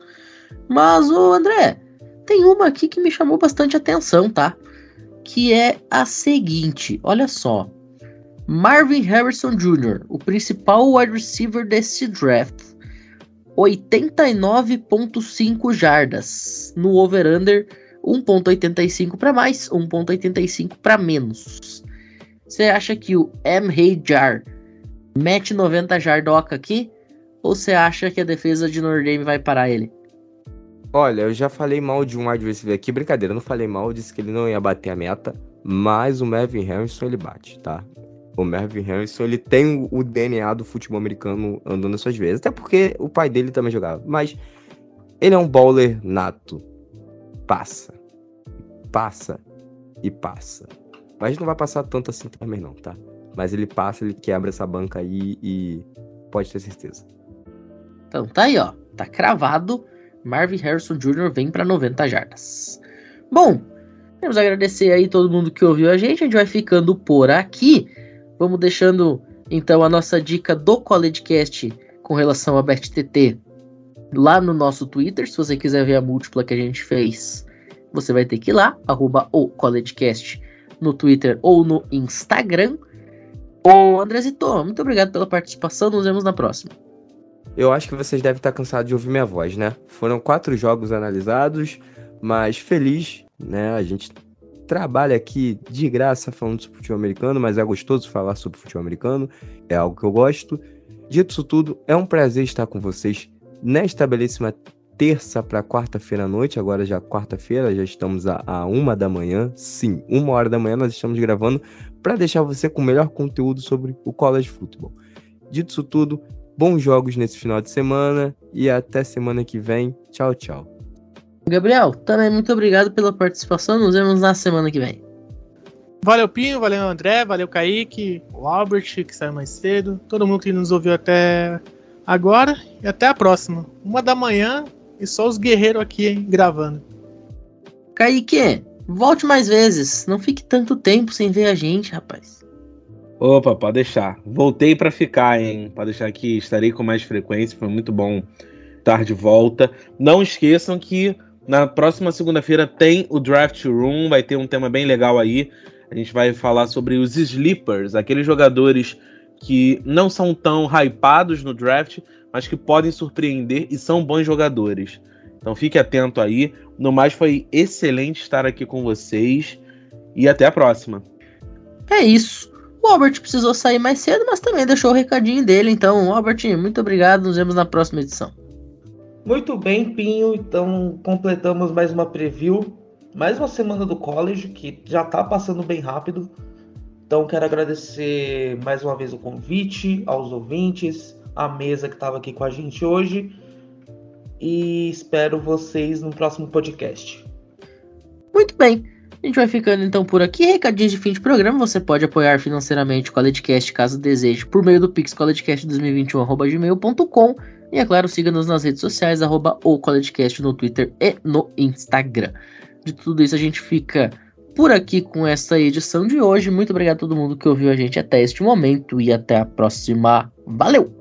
Mas, o André, tem uma aqui que me chamou bastante atenção, tá? Que é a seguinte, olha só. Marvin Harrison Jr., o principal wide receiver desse draft, 89.5 jardas no over-under, 1.85 para mais, 1.85 para menos. Você acha que o M. Jar mete 90 jardoca aqui? Ou você acha que a defesa de Notre Dame vai parar ele? Olha, eu já falei mal de um wide receiver aqui, brincadeira, eu não falei mal, disse que ele não ia bater a meta, mas o Marvin Harrison ele bate, tá? O Marvin Harrison, ele tem o DNA do futebol americano andando nas suas vezes. Até porque o pai dele também jogava. Mas ele é um bowler nato. Passa. Passa. E passa. Mas não vai passar tanto assim também não, tá? Mas ele passa, ele quebra essa banca aí e pode ter certeza. Então tá aí, ó. Tá cravado. Marvin Harrison Jr. vem para 90 jardas. Bom, queremos agradecer aí todo mundo que ouviu a gente. A gente vai ficando por aqui. Vamos deixando então a nossa dica do CollegeCast com relação a BetTT lá no nosso Twitter. Se você quiser ver a múltipla que a gente fez, você vai ter que ir lá, arroba o CollegeCast no Twitter ou no Instagram. Ô Andrezito, muito obrigado pela participação. Nos vemos na próxima. Eu acho que vocês devem estar cansados de ouvir minha voz, né? Foram quatro jogos analisados, mas feliz, né? A gente trabalha aqui de graça falando sobre futebol americano, mas é gostoso falar sobre futebol americano, é algo que eu gosto. Dito isso tudo, é um prazer estar com vocês nesta belíssima terça para quarta-feira à noite, agora já quarta-feira, já estamos a, a, uma da manhã, sim, uma hora da manhã nós estamos gravando para deixar você com o melhor conteúdo sobre o college football. Dito isso tudo, bons jogos nesse final de semana e até semana que vem. Tchau, tchau. Gabriel, também muito obrigado pela participação. Nos vemos na semana que vem. Valeu, Pinho, valeu, André, valeu, Kaique, o Albert, que saiu mais cedo, todo mundo que nos ouviu até agora e até a próxima. Uma da manhã e só os guerreiros aqui hein, gravando. Kaique, volte mais vezes. Não fique tanto tempo sem ver a gente, rapaz. Opa, pode deixar. Voltei para ficar, hein? Pode deixar que estarei com mais frequência. Foi muito bom estar de volta. Não esqueçam que na próxima segunda-feira tem o Draft Room, vai ter um tema bem legal aí. A gente vai falar sobre os sleepers, aqueles jogadores que não são tão hypados no draft, mas que podem surpreender e são bons jogadores. Então fique atento aí. No mais, foi excelente estar aqui com vocês e até a próxima. É isso. O Albert precisou sair mais cedo, mas também deixou o recadinho dele. Então, Albert, muito obrigado. Nos vemos na próxima edição. Muito bem, Pinho. Então, completamos mais uma preview. Mais uma semana do college, que já tá passando bem rápido. Então, quero agradecer mais uma vez o convite aos ouvintes, a mesa que estava aqui com a gente hoje. E espero vocês no próximo podcast. Muito bem. A gente vai ficando então por aqui. Recadinhos de fim de programa. Você pode apoiar financeiramente o CollegeCast caso deseje por meio do Pix CollegeCast2021.gmail.com e é claro, siga-nos nas redes sociais, arroba o CollegeCast no Twitter e no Instagram. De tudo isso a gente fica por aqui com essa edição de hoje. Muito obrigado a todo mundo que ouviu a gente até este momento e até a próxima. Valeu!